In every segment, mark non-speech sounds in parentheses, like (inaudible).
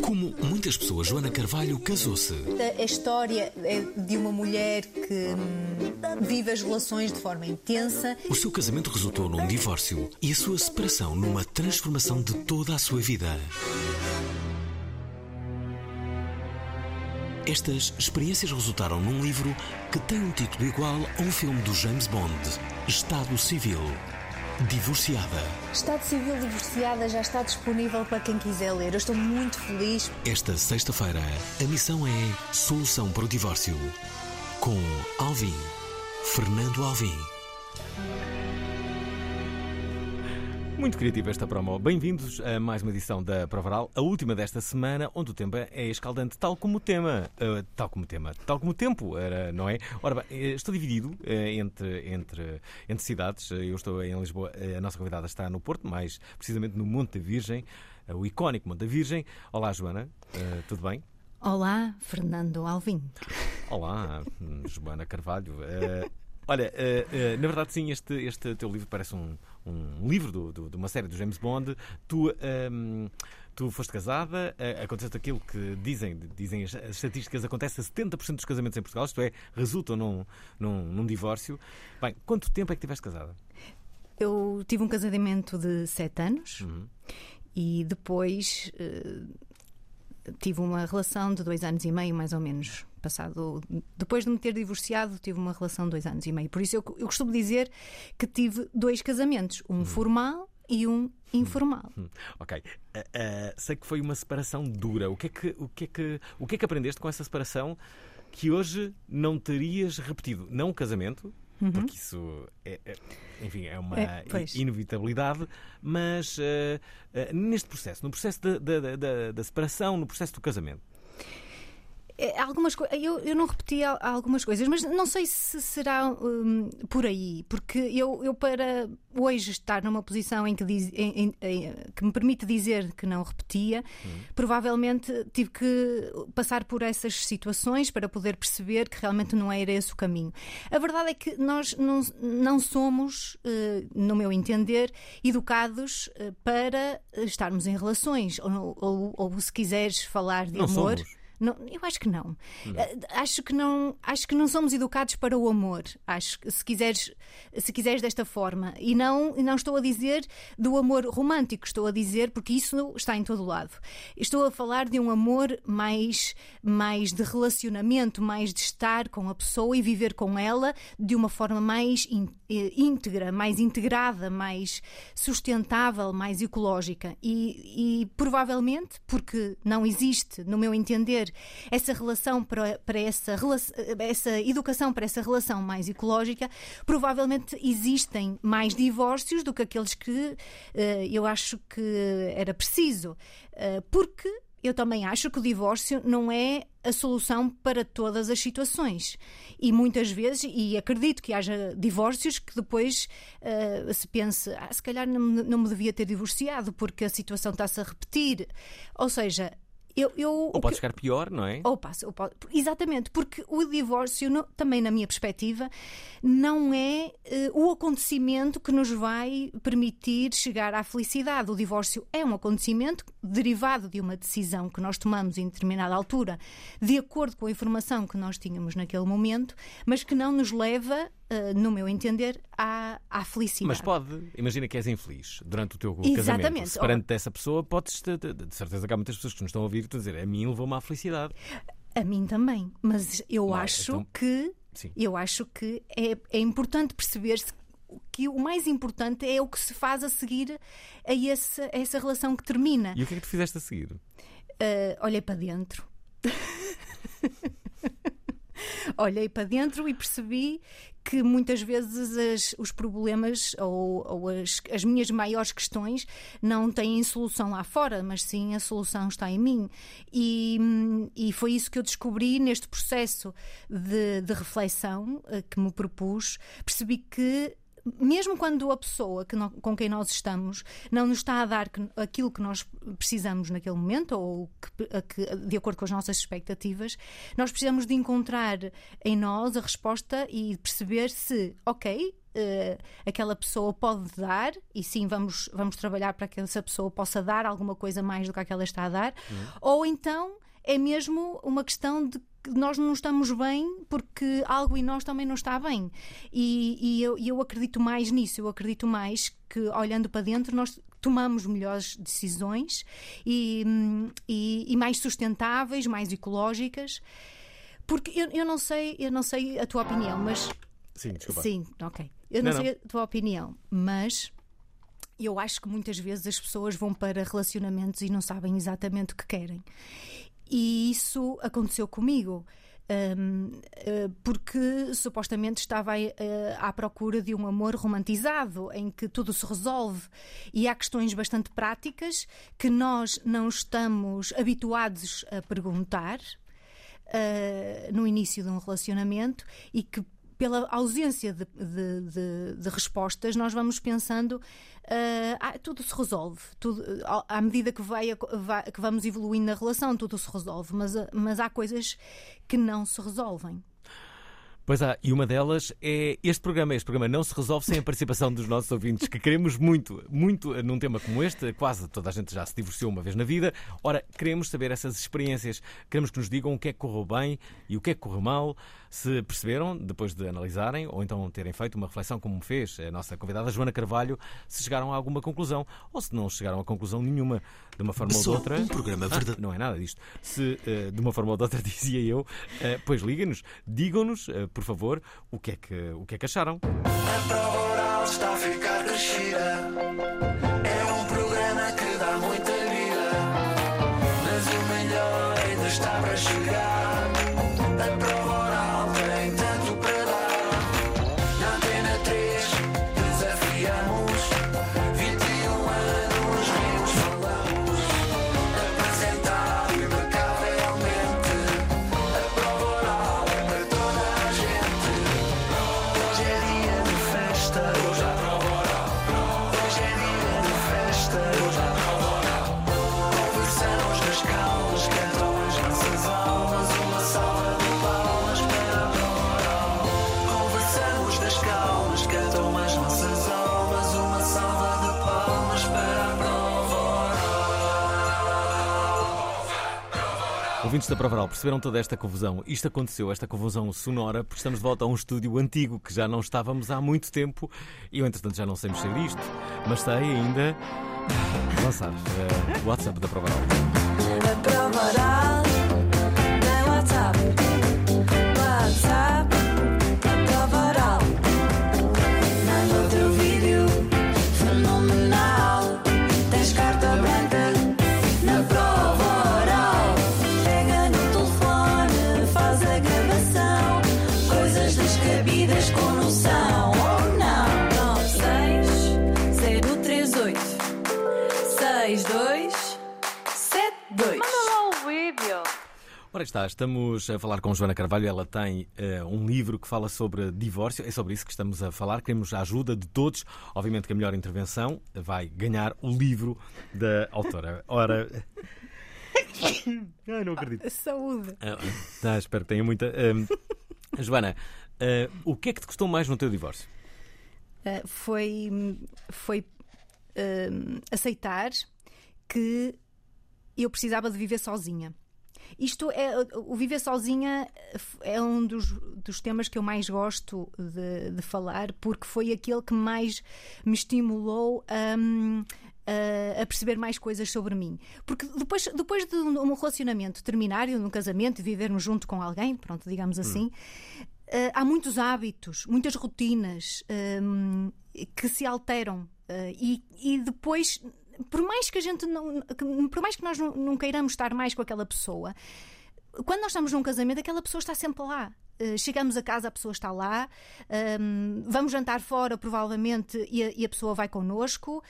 Como muitas pessoas, Joana Carvalho casou-se. A história é de uma mulher que hum, vive as relações de forma intensa. O seu casamento resultou num divórcio e a sua separação numa transformação de toda a sua vida. Estas experiências resultaram num livro que tem um título igual a um filme do James Bond: Estado Civil. Divorciada. Estado Civil Divorciada já está disponível para quem quiser ler. Eu estou muito feliz. Esta sexta-feira, a missão é Solução para o Divórcio. Com Alvin. Fernando Alvim. Muito criativa esta promo. Bem-vindos a mais uma edição da Provaral, a última desta semana, onde o tempo é escaldante, tal como o tema. Uh, tal como o tema, tal como o tempo, era, não é? Ora bem, eh, estou dividido uh, entre, entre, entre cidades. Eu estou em Lisboa, a nossa convidada está no Porto, mais precisamente no Monte da Virgem, uh, o icónico Monte da Virgem. Olá, Joana, tudo bem? Olá, Fernando Alvim. Olá, Joana Carvalho. Olha, na verdade, sim, este, este teu livro parece um, um livro do, do, de uma série do James Bond. Tu, um, tu foste casada, uh, aconteceu aquilo que dizem, dizem as, as, estatísticas, acontece a 70% dos casamentos em Portugal, isto é, resultam num, num, num divórcio. Bem, quanto tempo é que estiveste casada? Eu tive um casamento de 7 anos Uhum. e depois tive uma relação de dois anos e meio, mais ou menos. Passado, depois de me ter divorciado, tive uma relação de dois anos e meio. Por isso eu, eu costumo dizer que tive dois casamentos, um formal e um informal. Hum, Ok. Uh, uh, sei que foi uma separação dura. O que, é que, o, que é que, o que é que aprendeste com essa separação que hoje não terias repetido? Não o casamento, porque isso é, é- enfim, é uma É, inevitabilidade, mas uh, uh, neste processo, no processo da, da- da- da separação, no processo do casamento. É, Algumas eu, eu não repeti al- algumas coisas, mas não sei se será hum, por aí, porque eu, eu, para hoje estar numa posição em que, diz- em- em- que me permite dizer que não repetia, provavelmente tive que passar por essas situações para poder perceber que realmente não era esse o caminho. A verdade é que nós não, não somos, eh, no meu entender, educados eh, para estarmos em relações, ou, ou- ou se quiseres falar de Não amor. somos. Não, eu acho que não. Eh, Acho que não. Acho que não somos educados para o amor. Acho que se quiseres, se quiseres desta forma. E não, não estou a dizer do amor romântico, estou a dizer porque isso está em todo lado. Estou a falar de um amor mais, mais de relacionamento, mais de estar com a pessoa e viver com ela de uma forma mais eh, íntegra, mais integrada, mais sustentável, mais ecológica. E, e provavelmente, porque não existe, no meu entender, essa relação para, para essa, essa educação para essa relação mais ecológica, provavelmente existem mais divórcios do que aqueles que eh, eu acho que era preciso. Eh, porque eu também acho que o divórcio não é a solução para todas as situações. E muitas vezes, e acredito que haja divórcios que depois eh, se pense, ah, se calhar não, não me devia ter divorciado porque a situação está-se a repetir. Ou seja, eu. eu Ou o que- pode ficar pior, não é? ou passa, ou pode- exatamente, porque o divórcio, não- também na minha perspectiva, não é eh, o acontecimento que nos vai permitir chegar à felicidade. O divórcio é um acontecimento derivado de uma decisão que nós tomamos em determinada altura, de acordo com a informação que nós tínhamos naquele momento, mas que não nos leva, eh, no meu entender, à, à felicidade. Mas pode, imagina que és infeliz durante o teu Exatamente. casamento. Separando dessa pessoa, podes, de, de- de certeza que há muitas pessoas que nos estão a ouvir e estão a dizer, a mim levou-me à felicidade. A mim também, mas eu Não, acho então- que Sim. eu acho que é, é importante perceber-se que o mais importante é o que se faz a seguir a, esse- a essa relação que termina. E o que é que tu fizeste a seguir? Uh, olhei para dentro. (laughs) (laughs) olhei para dentro e percebi que muitas vezes as- os problemas ou, ou as, as minhas maiores questões não têm solução lá fora, mas sim a solução está em mim. E, e foi isso que eu descobri neste processo de, de reflexão eh, que me propus. Percebi que mesmo quando a pessoa que nó- com quem nós estamos não nos está a dar que- aquilo que nós precisamos naquele momento, ou que- que- de acordo com as nossas expectativas, nós precisamos de encontrar em nós a resposta e perceber se, ok. eh, aquela pessoa pode dar e sim vamos vamos trabalhar para que essa pessoa possa dar alguma coisa mais do que aquela está a dar ou então é mesmo uma questão de nós não estamos bem porque algo em nós também não está bem. E, e eu, eu acredito mais nisso, eu acredito mais que olhando para dentro nós tomamos melhores decisões e, e- e mais sustentáveis, mais ecológicas. Porque eu, eu não sei, eu não sei a tua opinião, mas Sim, desculpa. Sim, ok. Eu não, Não, sei a tua opinião, mas eu acho que muitas vezes as pessoas vão para relacionamentos e não sabem exatamente o que querem. E isso aconteceu comigo. hum, eh, porque supostamente estava eh, à procura de um amor romantizado em que tudo se resolve e há questões bastante práticas que nós não estamos habituados a perguntar uh, no início de um relacionamento e que pela ausência de, de- de- de respostas nós vamos pensando uh, ah, tudo se resolve tudo, à- à medida que, vai, vai- que vamos evoluindo na relação tudo se resolve mas, uh, mas há coisas que não se resolvem Pois há, e uma delas é este programa. Este programa não se resolve sem a participação dos nossos ouvintes, que queremos muito, muito num tema como este. Quase toda a gente já se divorciou uma vez na vida. Ora, queremos saber essas experiências. Queremos que nos digam o que é que correu bem e o que é que correu mal. Se perceberam, depois de analisarem, ou então terem feito uma reflexão como fez a nossa convidada Joana Carvalho, se chegaram a alguma conclusão, ou se não chegaram a conclusão nenhuma, de uma forma ou de Só outra. um programa Ah, verdadeiro. não é nada disto. Se eh, de uma forma ou de outra (laughs) dizia eu, eh, pois liguem-nos, digam-nos, eh, por favor, o que, é que, o que é que acharam. A prova oral está a ficar crescida. Ouvintes da Provaral, perceberam toda esta confusão? Isto aconteceu, esta confusão sonora, porque estamos de volta a um estúdio antigo que já não estávamos há muito tempo e eu, entretanto, já não sei mexer isto, mas sei ainda lançar eh, o WhatsApp da Provaral. A prova Ora está, estamos a falar com Joana Carvalho. Ela tem eh, um livro que fala sobre divórcio. É sobre isso que estamos a falar. Queremos a ajuda de todos. Obviamente que a melhor intervenção vai ganhar o livro da autora. Ora. (laughs) Ai, não acredito. saúde Ah, ah, espero que tenha muita. Ahm, Joana, ah, o que é que te custou mais no teu divórcio? Uh, foi, foi um, aceitar que eu precisava de viver sozinha. Isto é o viver sozinha é um dos, dos temas que eu mais gosto de, de falar porque foi aquele que mais me estimulou a, a, a perceber mais coisas sobre mim. Porque depois, depois de um relacionamento terminar, de um casamento, vivermos junto com alguém, pronto, digamos assim, eh, há muitos hábitos, muitas rotinas hum, que se alteram. eh, e, e depois, por mais que a gente não. Por mais que nós não, não queiramos estar mais com aquela pessoa, quando nós estamos num casamento, aquela pessoa está sempre lá. Eh, Chegamos a casa, a pessoa está lá. Hum, vamos jantar fora, provavelmente, e a, pessoa vai connosco.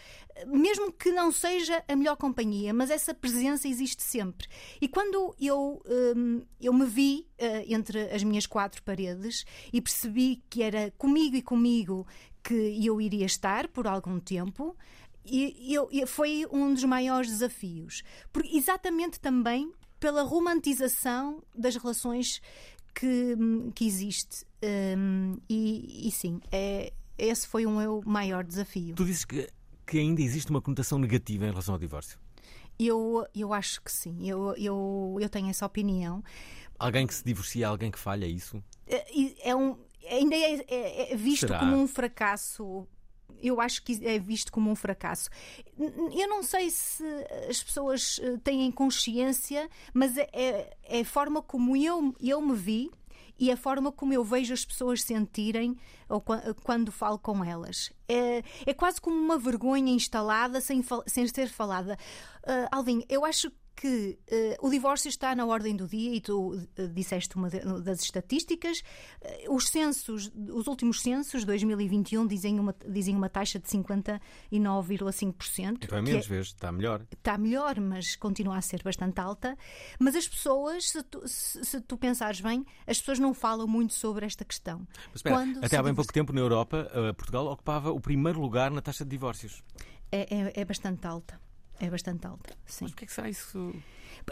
Mesmo que não seja a melhor companhia, mas essa presença existe sempre. E quando eu, hum, eu me vi eh, entre as minhas quatro paredes e percebi que era comigo e comigo que eu iria estar por algum tempo, e eu, e foi um dos maiores desafios. Por, exatamente também pela romantização das relações que, que existe. Hum, e, e sim, é, esse foi o meu maior desafio. Tu dizes que, que ainda existe uma conotação negativa em relação ao divórcio. Eu, eu acho que sim, eu, eu, eu tenho essa opinião. Alguém que se divorcia, alguém que falha, é isso? É, é um, ainda é, é- é visto Será? como um fracasso. Eu acho que é visto como um fracasso. Eu não sei se as pessoas eh, têm consciência, mas é, é- é a forma como eu, eu me vi e a forma como eu vejo as pessoas sentirem ou qua- quando falo com elas. É, é quase como uma vergonha instalada sem, sem ser falada. Ah, Alvin, eu acho que eh, o divórcio está na ordem do dia e tu eh, disseste uma de- das estatísticas. Eh, os censos, os últimos censos, 2021, dizem uma, dizem uma taxa de 59,5%. Então é menos vezes, está melhor. está melhor, mas continua a ser bastante alta. Mas as pessoas, se tu, se- se tu pensares bem, as pessoas não falam muito sobre esta questão. Mas espera, Quando até há bem pouco tempo na Europa, Portugal ocupava o primeiro lugar na taxa de divórcios. É, é- é bastante alta. É bastante alta, sim. Mas porquê é que será isso?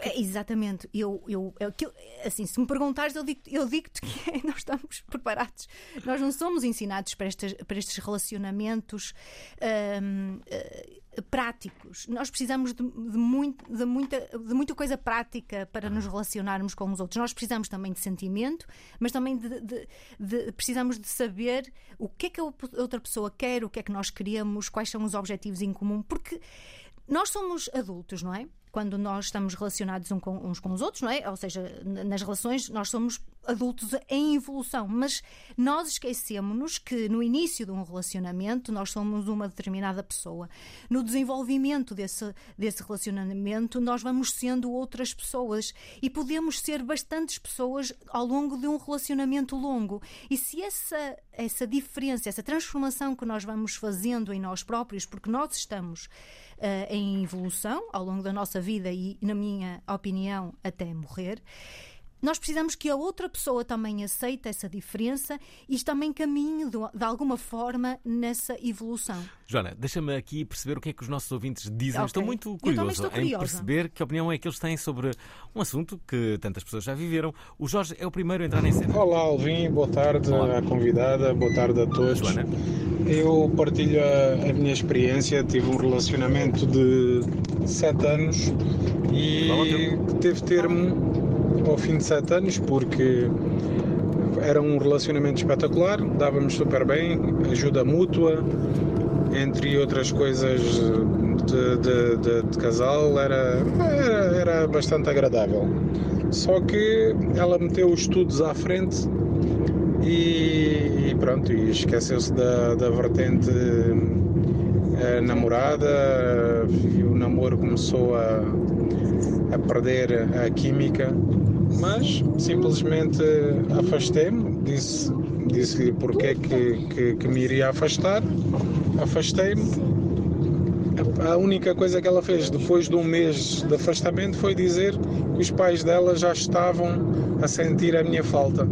É, exatamente. Eu, eu, eu- aquilo- assim, se me perguntares, eu digo- eu digo-te que (laughs) nós estamos preparados. Nós não somos ensinados para, estas, para estes relacionamentos hum, eh, práticos. Nós precisamos de, de muito- de muita, de muita coisa prática para nos relacionarmos com os outros. Nós precisamos também de sentimento, mas também de, de- de- precisamos de saber o que é que a outra pessoa quer, o que é que nós queremos, quais são os objetivos em comum, porque nós somos adultos, não é? Quando nós estamos relacionados uns com os outros, não é? Ou seja, nas relações nós somos adultos em evolução, mas nós esquecemos-nos que no início de um relacionamento nós somos uma determinada pessoa. No desenvolvimento desse, desse relacionamento nós vamos sendo outras pessoas e podemos ser bastantes pessoas ao longo de um relacionamento longo. E se essa, essa diferença, essa transformação que nós vamos fazendo em nós próprios, porque nós estamos eh, em evolução ao longo da nossa vida e, na minha opinião, até morrer. Nós precisamos que a outra pessoa também aceite essa diferença e também caminhe de, de alguma forma nessa evolução. Joana, deixa-me aqui perceber o que é que os nossos ouvintes dizem. Ok. Estou muito curioso estou em perceber que opinião é que eles têm sobre um assunto que tantas pessoas já viveram. O Jorge é o primeiro a entrar em cena. Olá Alvin, boa tarde Olá. à convidada, boa tarde a todos. Joana. Eu partilho a, a minha experiência, tive um relacionamento de 7 anos e teve termo ao fim de 7 anos porque era um relacionamento espetacular, dávamos super bem, ajuda mútua, entre outras coisas de, de- de- de casal, era, era, era bastante agradável. Só que ela meteu os estudos à frente e, e pronto, e esqueceu-se da, da vertente eh, namorada e o namoro começou a, a perder a química, mas simplesmente afastei-me, disse, disse-lhe porque que, que, que me iria afastar, afastei-me. A- A única coisa que ela fez depois de um mês de afastamento foi dizer que os pais dela já estavam a sentir a minha falta.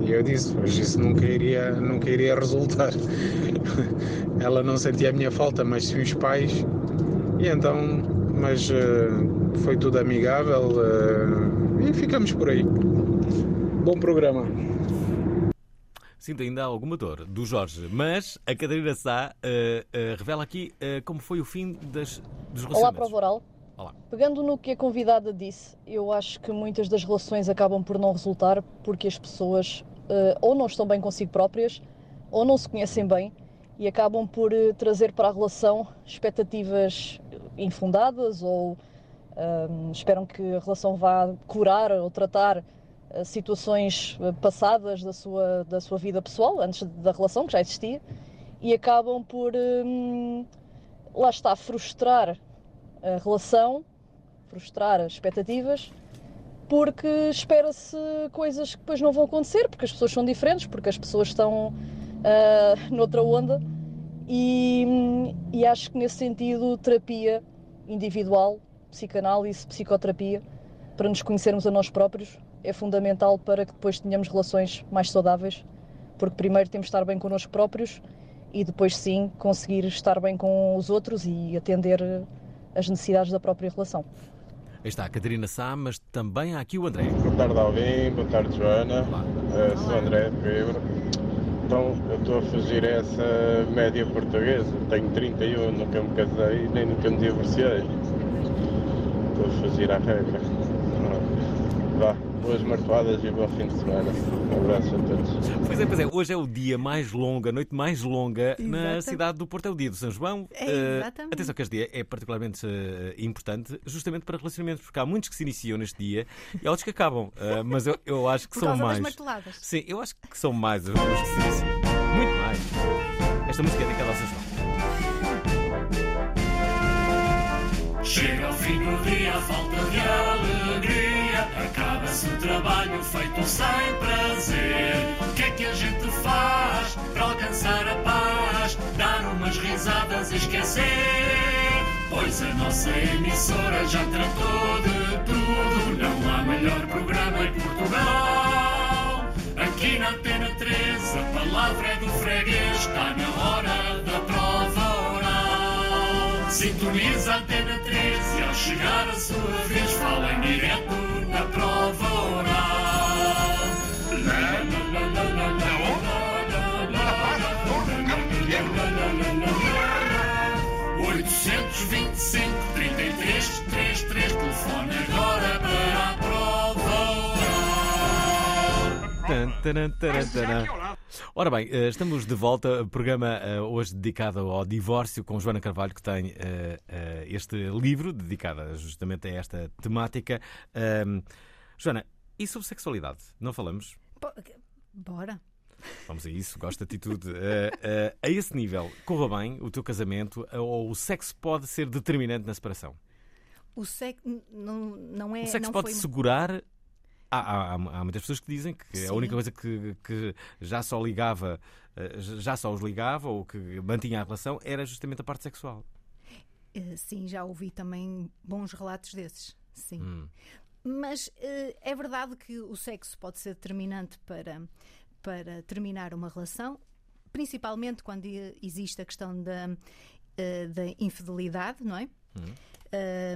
E eu disse, mas isso nunca iria, nunca iria resultar. (laughs) Ela não sentia a minha falta, mas sim os pais. E então, mas eh, foi tudo amigável eh, e ficamos por aí. Bom programa. Sinto ainda alguma dor do Jorge, mas a Catarina Sá eh, eh, revela aqui eh, como foi o fim das, dos Olá, relacionamentos. prova oral. Olá. Pegando no que a convidada disse, eu acho que muitas das relações acabam por não resultar porque as pessoas ou não estão bem consigo próprias ou não se conhecem bem e acabam por trazer para a relação expectativas infundadas ou ahm, esperam que a relação vá curar ou tratar eh, situações eh, passadas da sua, da sua vida pessoal, antes da relação que já existia, e acabam por, lá está, frustrar a relação, frustrar as expectativas, porque espera-se coisas que depois não vão acontecer, porque as pessoas são diferentes, porque as pessoas estão ah, noutra onda, e, e acho que nesse sentido, terapia individual, psicanálise, psicoterapia, para nos conhecermos a nós próprios, é fundamental para que depois tenhamos relações mais saudáveis, porque primeiro temos de estar bem connosco próprios e depois sim conseguir estar bem com os outros e atender as necessidades da própria relação. Aí está a Catarina Sá, mas também há aqui o André. Boa tarde, Alvin. Boa tarde, Joana. Eh, sou André Pedro. Então, eu estou a fazer essa média portuguesa. Tenho 31, nunca me casei nem nunca me divorciei. Estou a fazer a regra. Vá, boas martoadas e bom fim de semana. Um abraço a todos. Pois é, pois é, hoje é o dia mais longo, a noite mais longa na cidade do Porto, é o dia do São João. É, Eh, exatamente. atenção que este dia é particularmente eh, importante, justamente para relacionamentos, porque há muitos que se iniciam neste dia e há outros que acabam. Eh, mas eu, eu acho que Por são causa mais. das marteladas. Sim, eu acho que são mais os os que se iniciam. Muito mais. Esta música é dedicada ao São João. Chega ao fim do dia, falta de alegria. Acaba-se o trabalho feito sem prazer. O que é que a gente faz para alcançar a paz? Dar umas risadas e esquecer. Pois a nossa emissora já tratou de tudo. Não há melhor programa em Portugal. Aqui na Antena 3, a palavra é do freguês. Está na hora da prova. Sintoniza a antena 13 e ao chegar a sua vez fala em direto na prova oral. Oitocentos vinte e cinco, trinta e três, três, três, telefone taran, taran, taran. Ora bem, eh, estamos de volta. Programa eh, hoje dedicado ao divórcio com Joana Carvalho, que tem eh, este livro dedicado justamente a esta temática. Joana, e sobre sexualidade? Não falamos? Bo- Bora. Vamos a isso, gosto de atitude. Eh, eh, a esse nível, corra bem o teu casamento eh, ou o sexo pode ser determinante na separação? O sexo não, não é. O sexo não pode foi... segurar. Há, há- há muitas pessoas que dizem que a Sim. única coisa que, que já só ligava, eh, já só os ligava ou que mantinha a relação era justamente a parte sexual. Eh, Sim, já ouvi também bons relatos desses. Sim. Hum. Mas eh, é verdade que o sexo pode ser determinante para, para terminar uma relação, principalmente quando existe a questão da, da infidelidade, não é?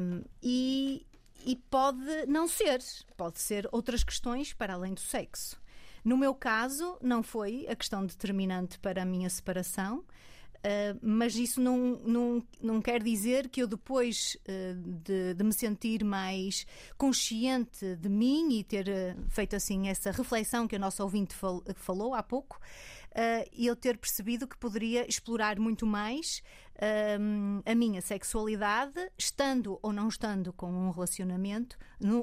Um, e, e pode não ser, pode ser outras questões para além do sexo. No meu caso, não foi a questão determinante para a minha separação, uh, mas isso não, não, não quer dizer que eu, depois uh, de, de me sentir mais consciente de mim e ter uh, feito assim essa reflexão que a nossa ouvinte fal- falou há pouco, eu ter percebido que poderia explorar muito mais um, a minha sexualidade, estando ou não estando com um relacionamento,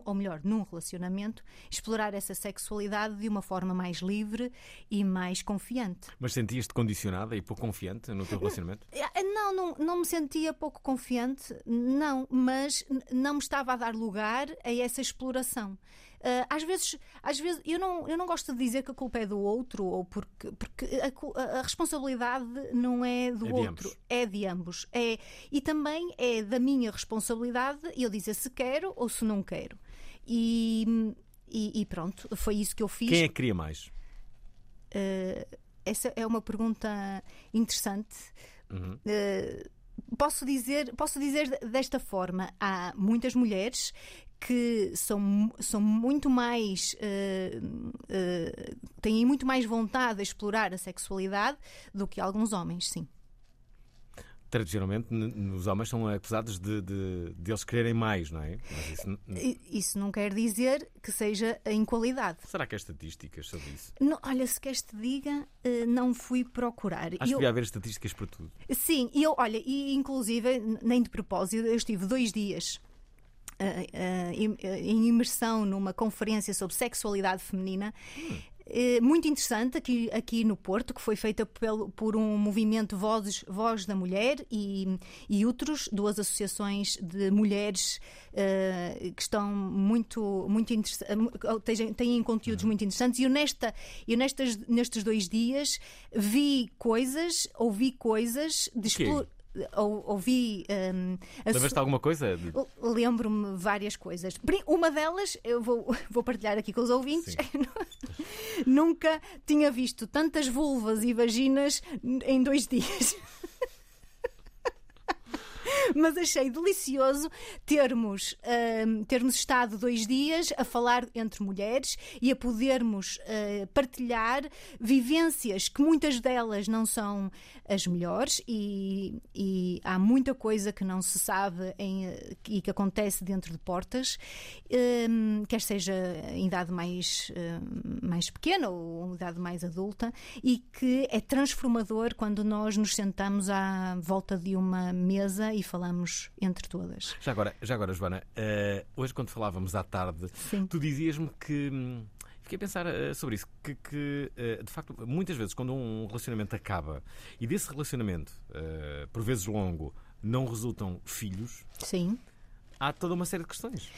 ou melhor, num relacionamento, explorar essa sexualidade de uma forma mais livre e mais confiante. Mas sentias-te condicionada e pouco confiante no teu relacionamento? Eh, (laughs) Não, não, não me sentia pouco confiante, não, mas não me estava a dar lugar a essa exploração. Ah, às vezes, às vezes eu, não, eu não gosto de dizer que a culpa é do outro, ou porque, porque a, a- responsabilidade não é do É outro, ambos. é de ambos. É, e também é da minha responsabilidade eu dizer se quero ou se não quero. E, e, e pronto, foi isso que eu fiz. Quem é que queria mais? Uh, essa é uma pergunta interessante. Uhum. Uh, posso dizer, posso dizer desta forma: há muitas mulheres que são, são muito mais uh, uh, têm muito mais vontade de explorar a sexualidade do que alguns homens, sim. tradicionalmente os homens são acusados de, de, de eles quererem mais, não é? Isso Isso não quer dizer que seja em qualidade. será que há estatísticas sobre isso? Não, olha, se queres te diga, eh, não fui procurar. Acho que Eu- devia haver estatísticas para tudo. Sim, eu, olha, e inclusive, nem de propósito, eu estive dois dias. Eh, eh, em- eh, em imersão numa conferência sobre sexualidade feminina, eh, muito interessante aqui, aqui no Porto, que foi feita pelo, por um movimento Vozes, Voz da Mulher e, e outros, duas associações de mulheres eh, que estão muito, muito têm, têm conteúdos muito interessantes. E eu, nesta, eu nestas, nestes dois dias vi coisas, ouvi coisas de quê? Ou- Ouvi. a Lembras-te de alguma coisa? Lembro-me várias coisas. Uma delas, eu vou, (laughs) vou partilhar aqui com os ouvintes. (laughs) Nunca tinha visto tantas vulvas e vaginas em dois dias. (laughs) Mas achei delicioso termos, ahm, termos estado dois dias a falar entre mulheres e a podermos ah, partilhar vivências que muitas delas não são as melhores e, e há muita coisa que não se sabe em, eh, e que acontece dentro de portas, ahm, quer seja em idade mais, ahm, mais pequena ou em idade mais adulta, e que é transformador quando nós nos sentamos à volta de uma mesa e falamos entre todas. Já agora, já agora Joana, eh, hoje quando falávamos à tarde, Sim. tu dizias-me que. hum, Fiquei a pensar eh, sobre isso, que, que, eh, de facto, muitas vezes quando um relacionamento acaba e desse relacionamento, por vezes longo, não resultam filhos, Sim. há toda uma série de questões.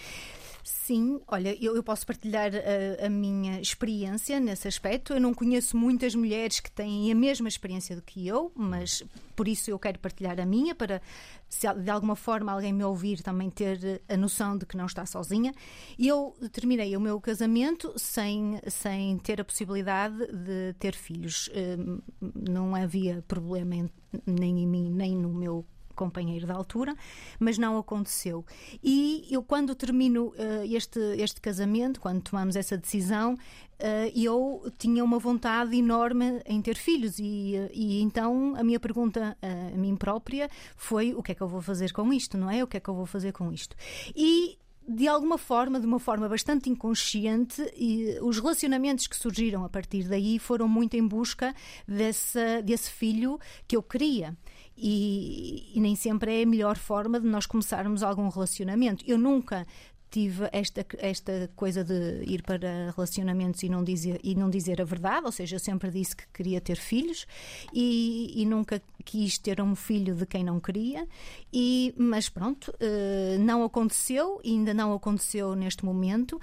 Sim, olha, eu, eu posso partilhar a, a minha experiência nesse aspecto. Eu não conheço muitas mulheres que têm a mesma experiência do que eu, mas por isso eu quero partilhar a minha, para se de alguma forma alguém me ouvir também ter a noção de que não está sozinha. Eu terminei o meu casamento sem, sem ter a possibilidade de ter filhos. Hum, Não havia problema em- nem em mim, nem no meu companheiro da altura, mas não aconteceu. E eu, quando termino eh, este, este casamento, quando tomamos essa decisão, eh, eu tinha uma vontade enorme em ter filhos. E, eh, e então a minha pergunta a mim própria foi: o que é que eu vou fazer com isto, não é? O que é que eu vou fazer com isto? E de alguma forma, de uma forma bastante inconsciente, e os relacionamentos que surgiram a partir daí foram muito em busca desse, desse filho que eu queria. E, e nem sempre é a melhor forma de nós começarmos algum relacionamento. Eu nunca tive esta, esta coisa de ir para relacionamentos e não, dizer, e não dizer a verdade, ou seja, eu sempre disse que queria ter filhos e, e nunca quis ter um filho de quem não queria, e, mas pronto, eh, não aconteceu, e ainda não aconteceu neste momento.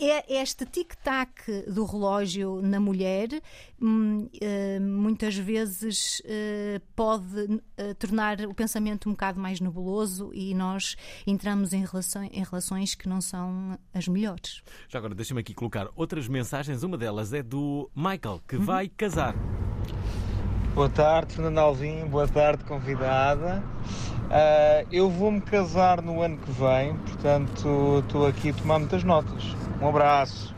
É este tic-tac do relógio na mulher muitas vezes eh, pode eh, tornar o pensamento um bocado mais nebuloso e nós entramos em relações, em relações que não são as melhores. Já agora, deixa-me aqui colocar outras mensagens. Uma delas é do Michael, que vai casar. Boa tarde, Fernando Alvim. Boa tarde, convidada. Ah, eu vou-me casar no ano que vem, portanto estou aqui a tomar muitas notas. Um abraço.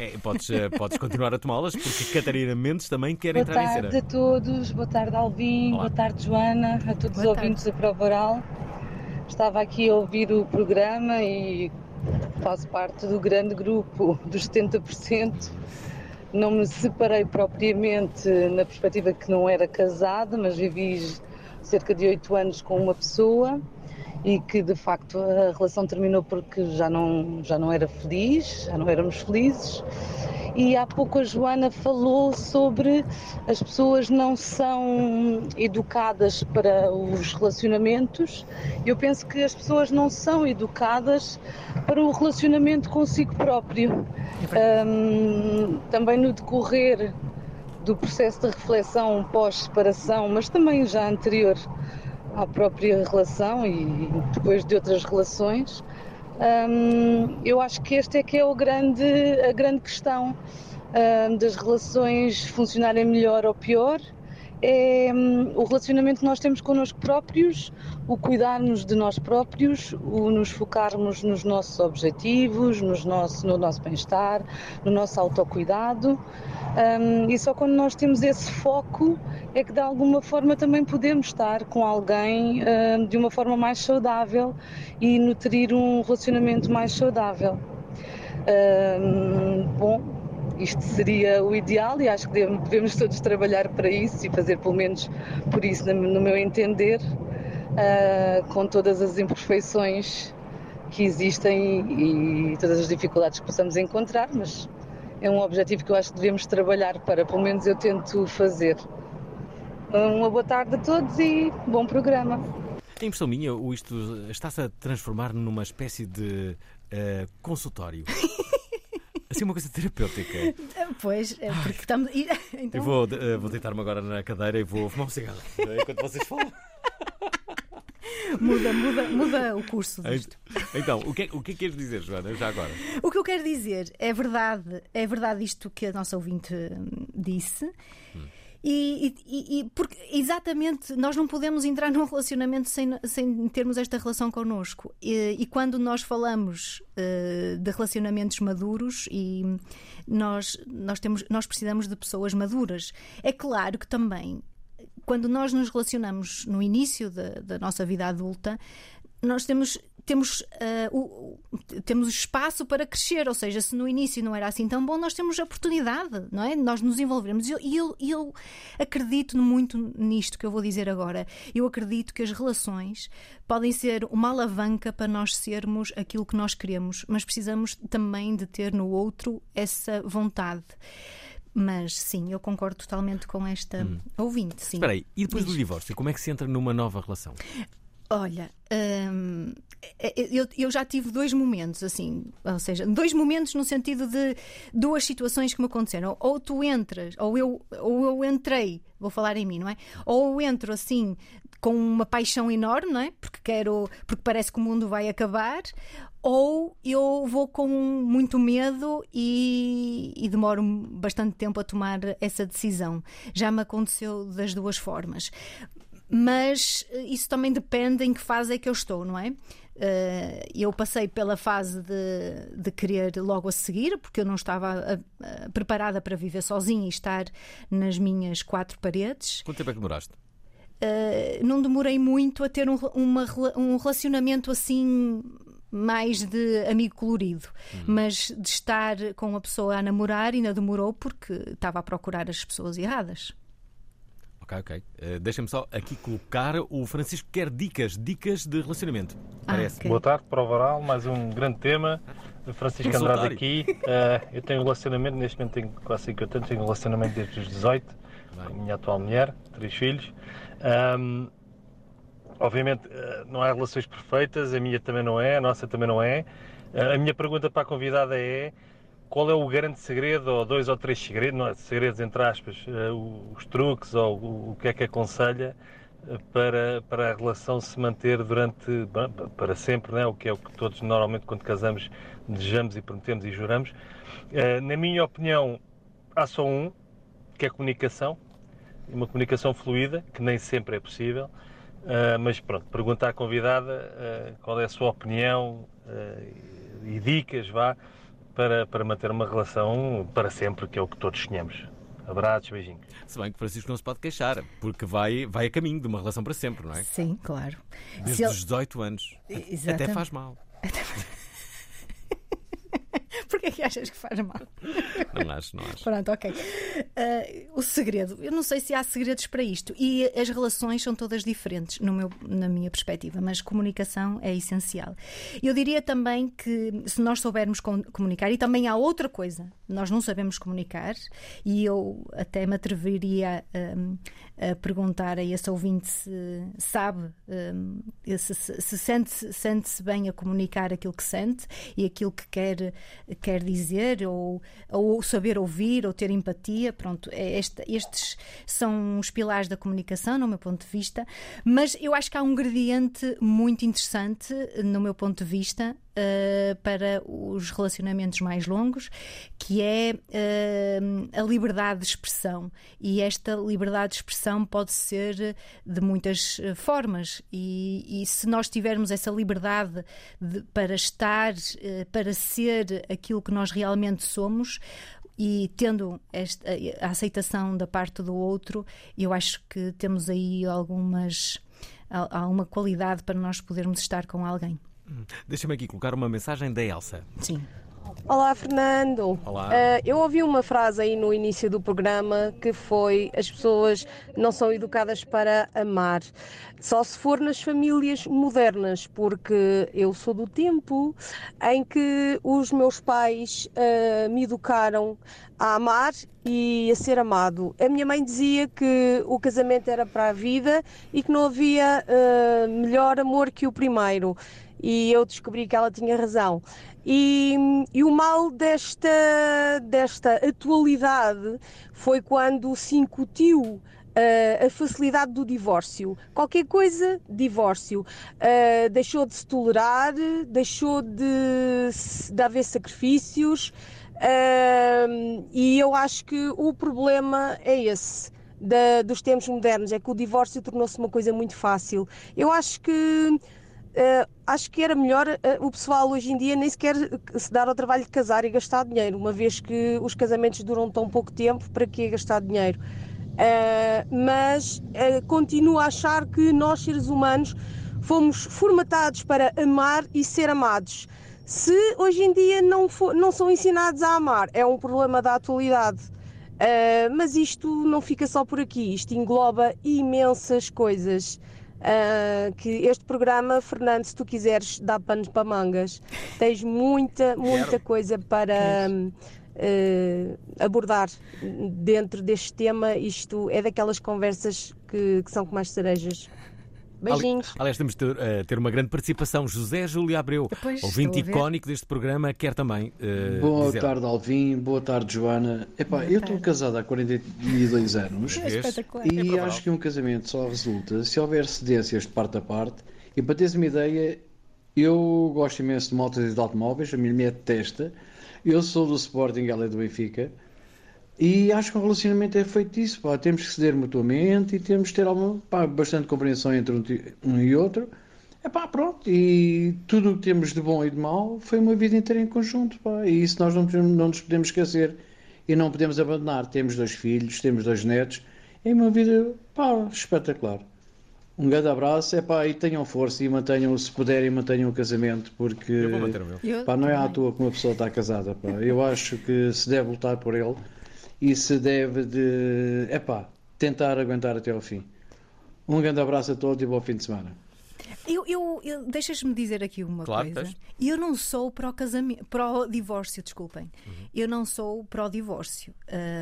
É, podes, eh, podes continuar a tomá-las, porque Catarina Mendes também quer Boa entrar em tarde a cena. todos, boa tarde Alvin, boa tarde Joana, a todos os Boa ouvintes da Prova Oral. Estava aqui a ouvir o programa e faço parte do grande grupo dos 70%. Não me separei propriamente na perspectiva que não era casada, mas vivi cerca de oito anos com uma pessoa e que de facto a relação terminou porque já não, já não era feliz, já não éramos felizes. E há pouco a Joana falou sobre as pessoas não são educadas para os relacionamentos. Eu penso que as pessoas não são educadas para o relacionamento consigo próprio. Hum, também no decorrer do processo de reflexão pós-separação, mas também já anterior à própria relação e depois de outras relações, hum, eu acho que este é que é o grande, a grande questão hum, das relações funcionarem melhor ou pior é o relacionamento que nós temos connosco próprios, o cuidarmos de nós próprios, o nos focarmos nos nossos objetivos, nos nosso, no nosso bem-estar, no nosso autocuidado. Hum, e só quando nós temos esse foco é que de alguma forma também podemos estar com alguém hum, de uma forma mais saudável e nutrir um relacionamento mais saudável. Hum, bom, isto seria o ideal e acho que devemos, todos trabalhar para isso e fazer pelo menos por isso, no, meu entender, ah, com todas as imperfeições que existem e, e todas as dificuldades que possamos encontrar, mas é um objetivo que eu acho que devemos trabalhar para, pelo menos eu tento fazer. Uma boa tarde a todos e bom programa. A impressão minha, isto está-se a transformar numa espécie de eh, consultório. (laughs) Assim, uma coisa terapêutica. (laughs) Pois, é porque estamos. (laughs) Então, Eu vou, eh, vou deitar-me agora na cadeira e vou fumar um cigarro eh, enquanto vocês falam. muda, muda, muda o curso disto. Então, o que, é, o que é que queres dizer, Joana, já agora? O que eu quero dizer é verdade, é verdade isto que a nossa ouvinte hum, disse. E, e- e- e porque exatamente nós não podemos entrar (laughs) num relacionamento sem, sem termos esta relação connosco. E, e quando nós falamos eh, de relacionamentos maduros e nós, nós, temos, nós precisamos de pessoas maduras. É claro que também quando nós nos relacionamos no início da, da nossa vida adulta, nós temos, temos, ah, o, temos espaço para crescer, ou seja, se no início não era assim tão bom, nós temos oportunidade, não é? Nós nos envolvermos. E eu, eu, eu acredito muito nisto que eu vou dizer agora. Eu acredito que as relações podem ser uma alavanca para nós sermos aquilo que nós queremos, mas precisamos também de ter no outro essa vontade. Mas sim, eu concordo totalmente com esta ouvinte. Sim. Espera aí, e depois do divórcio, como é que se entra numa nova relação? Olha, hum, eu, eu já tive dois momentos, assim, ou seja, dois momentos no sentido de duas situações que me aconteceram. Ou tu entras, ou eu, ou eu entrei, vou falar em mim, não é? Ou eu entro assim com uma paixão enorme, não é? Porque quero, porque parece que o mundo vai acabar, ou eu vou com muito medo e, e demoro bastante tempo a tomar essa decisão. Já me aconteceu das duas formas. Mas eh, isso também depende em que fase é que eu estou, não é? Eh, Eu passei pela fase de, de querer logo a seguir, porque eu não estava ah, ah, preparada para viver sozinha e estar nas minhas quatro paredes. Quanto tempo é que demoraste? Uh, não demorei muito a ter um, uma um relacionamento assim mais de amigo colorido, mas de estar com a pessoa a namorar ainda demorou porque estava a procurar as pessoas erradas. Ok, ok. Eh, Deixa-me só aqui colocar o Francisco quer dicas, dicas de relacionamento. Ah, Parece. ok. Boa tarde, para o Varal, mais um grande tema. Francisco Andrade aqui. Eh, eu tenho um relacionamento, neste momento tenho quase 50 anos, tenho um relacionamento desde os 18, com a minha atual mulher, três filhos. Ahm, obviamente eh, não há relações perfeitas, a minha também não é, a nossa também não é. A minha pergunta para a convidada é qual é o grande segredo, ou dois ou três segredos, não é, segredos entre aspas, eh, os truques ou o, que é que aconselha eh, para, para a relação se manter durante, para sempre, né? o que é o que todos normalmente quando casamos desejamos e prometemos e juramos. Eh, Na minha opinião, há só um, que é comunicação, uma comunicação fluida, que nem sempre é possível, mas pronto, pergunta à convidada qual é a sua opinião e dicas, vá, para, para manter uma relação para sempre, que é o que todos sonhamos. Abraços, beijinhos. Se bem que Francisco não se pode queixar, porque vai, vai a caminho de uma relação para sempre, não é? Sim, claro. Desde ele- os 18 anos. Até Exatamente. faz mal. Porquê é que achas que faz mal? (laughs) Não acho, não acho. Pronto, ok. Uh, o segredo, eu não sei se há segredos para isto. E as relações são todas diferentes, no meu, na minha perspectiva, mas comunicação é essencial. Eu diria também que se nós soubermos com- comunicar, e também há outra coisa, nós não sabemos comunicar, e eu até me atreveria um, a perguntar a esse ouvinte se sabe, um, se, se- se sente, sente-se bem a comunicar aquilo que sente e aquilo que quer, quer dizer, ou, ou saber ouvir, ou ter empatia. Pronto, é este- estes são os pilares da comunicação, no meu ponto de vista. Mas eu acho que há um ingrediente muito interessante, no meu ponto de vista, eh, para os relacionamentos mais longos, que é eh, a liberdade de expressão. E esta liberdade de expressão pode ser de muitas eh, formas. E, e se nós tivermos essa liberdade de- para estar, eh, para ser aquilo que nós realmente somos, e tendo esta, a aceitação da parte do outro, eu acho que temos aí algumas há há uma qualidade para nós podermos estar com alguém. Deixa-me aqui colocar uma mensagem da Elsa. Sim. Olá, Fernando. Olá. Eh, eu ouvi uma frase aí no início do programa que foi: as pessoas não são educadas para amar. Só se for nas famílias modernas, porque eu sou do tempo em que os meus pais eh, me educaram a amar e a ser amado. A minha mãe dizia que o casamento era para a vida e que não havia eh, melhor amor que o primeiro. E eu descobri que ela tinha razão. E, e o mal desta, desta atualidade foi quando se incutiu eh, a facilidade do divórcio. Qualquer coisa, divórcio. Eh, deixou de se tolerar, deixou de, de haver sacrifícios. Eh, e eu acho que o problema é esse. da- dos tempos modernos é que o divórcio tornou-se uma coisa muito fácil. Eu acho que Uh, acho que era melhor uh, o pessoal hoje em dia nem sequer se dar ao trabalho de casar e gastar dinheiro, uma vez que os casamentos duram tão pouco tempo, para que gastar dinheiro? Uh, mas uh, continuo a achar que nós, seres humanos, fomos formatados para amar e ser amados. Se hoje em dia não, fo- não são ensinados a amar, é um problema da atualidade. Uh, mas isto não fica só por aqui, isto engloba imensas coisas. Uh, que este programa, Fernando, se tu quiseres, dá panos para mangas. Tens muita, muita Quero. coisa para uh, abordar dentro deste tema. Isto é daquelas conversas que, que são como as cerejas. Beijinhos. Ali- Aliás, temos de ter, eh, ter uma grande participação. José Júlio Abreu, Pois, ouvinte icónico deste programa, quer também. eh, Boa dizer- tarde, Alvin. Boa tarde, Joana. Epá, eu estou casado há 42 anos É espetacular. e É acho que um casamento só resulta se houver cedências de parte a parte. E para teres uma ideia, eu gosto imenso de motos e de automóveis, a minha mulher detesta. Eu sou do Sporting, ela é do Benfica. E acho que o relacionamento é feito disso. Pá. Temos que ceder mutuamente e temos que ter alguma, pá, bastante compreensão entre um, um e outro. É pá, pronto. E tudo o que temos de bom e de mau foi uma vida inteira em conjunto. Pá. E isso nós não, podemos- não nos podemos esquecer e não podemos abandonar. Temos dois filhos, temos dois netos. É uma vida pá, espetacular. Um grande abraço é pá, e tenham força e mantenham, se puderem, mantenham o casamento, porque Eu vou manter o meu. Eu pá, não é à toa que uma pessoa está casada. Pá. Eu acho que se deve lutar por ele e se deve de é pá, tentar aguentar até ao fim. Um grande abraço a todos e bom fim de semana. Eu, eu, eu- deixas-me dizer aqui uma Claro, coisa. tens. Eu não sou pró casamento, pró divórcio, desculpem. Uhum. Eu não sou pró divórcio.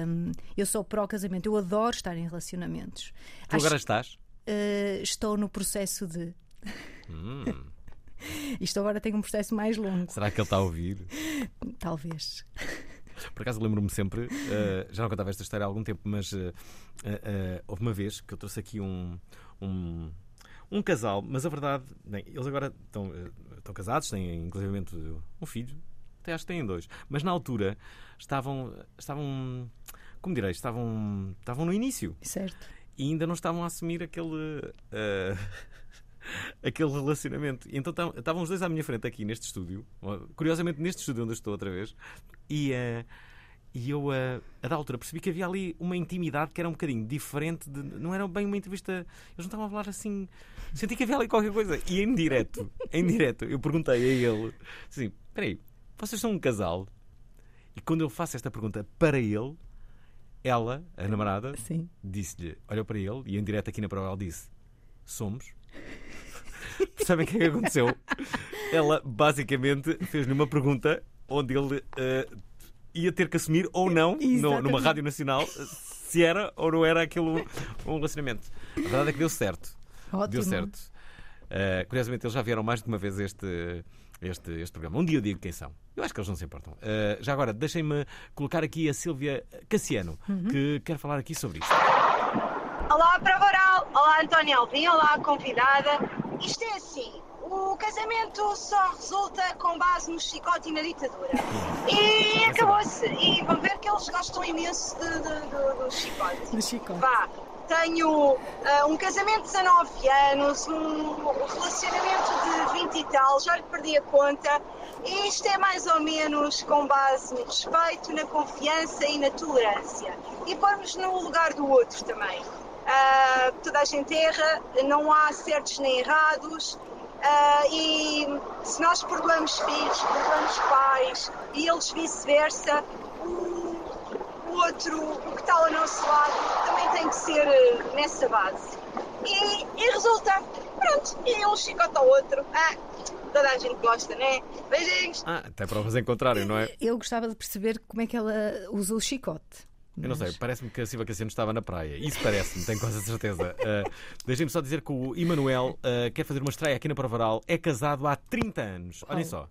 Hum, eu sou pró casamento. Eu adoro estar em relacionamentos. Tu agora estás? Uh, estou no processo de. Hum, (laughs) Isto agora tem um processo mais longo. será que ele está a ouvir? Talvez. Por acaso lembro-me sempre, eh, já não contava esta história há algum tempo, mas eh, houve uma vez que eu trouxe aqui um, um, um casal, mas a verdade, bem, eles agora estão, estão casados, têm inclusive um filho, até acho que têm dois, mas na altura estavam, estavam como direi, estavam, estavam no início. Certo. E ainda não estavam a assumir aquele. eh, (laughs) aquele relacionamento. E então tavam- estavam os dois à minha frente aqui neste estúdio, curiosamente neste estúdio onde eu estou outra vez, e, eh, e eu, eh, a da altura, percebi que havia ali uma intimidade que era um bocadinho diferente, de, não era bem uma entrevista, eles não estavam a falar assim, senti que havia ali qualquer coisa. E em direto, em direto, eu perguntei a ele, assim, espera aí, vocês são um casal? E quando eu faço esta pergunta para ele, ela, a namorada, disse-lhe, olhou para ele e em direto aqui na prova ela disse: Somos. (laughs) Percebem o que é que aconteceu? Ela basicamente fez-lhe uma pergunta onde ele eh, ia ter que assumir ou não, no- numa rádio nacional, se era ou não era aquele um relacionamento. A verdade é que deu certo. Ótimo. Deu certo. Eh, curiosamente, eles já vieram mais de uma vez este, este, este programa. Um dia eu digo quem são. Eu acho que eles não se importam. Uh, já agora, deixem-me colocar aqui a Silvia Cassiano, Uhum. que quer falar aqui sobre isto. Olá, Prova Oral. Olá, António Alvim. Olá, convidada. Isto é assim. O casamento só resulta com base no chicote e na ditadura. E acabou-se. E vão ver que eles gostam imenso de, de- do- do chicote. Do chicote. Vá. Tenho ah, um casamento de 19 anos, um relacionamento de 20 e tal, já lhe perdi a conta. E isto é mais ou menos com base no respeito, na confiança e na tolerância. E pormos no lugar do outro também. Ah, toda a gente erra, não há certos nem errados. Ah, e se nós perdoamos filhos, perdoamos pais e eles vice-versa, o, o outro, o que está ao nosso lado, também tem que ser eh, nessa base. E, e resulta, pronto, e um chicote ao outro. Ah, toda a gente gosta, né? Beijinhos! Ah, até provas em contrário, não é? Eu gostava de perceber como é que ela usa o chicote. Eu não sei, parece-me que a Silva Cassiano estava na praia. Isso parece-me, tenho quase a certeza. Uh, (laughs) Deixem-me só dizer que o Emanuel uh, quer fazer uma estreia aqui na Provaral. É casado há 30 anos. Olhem só.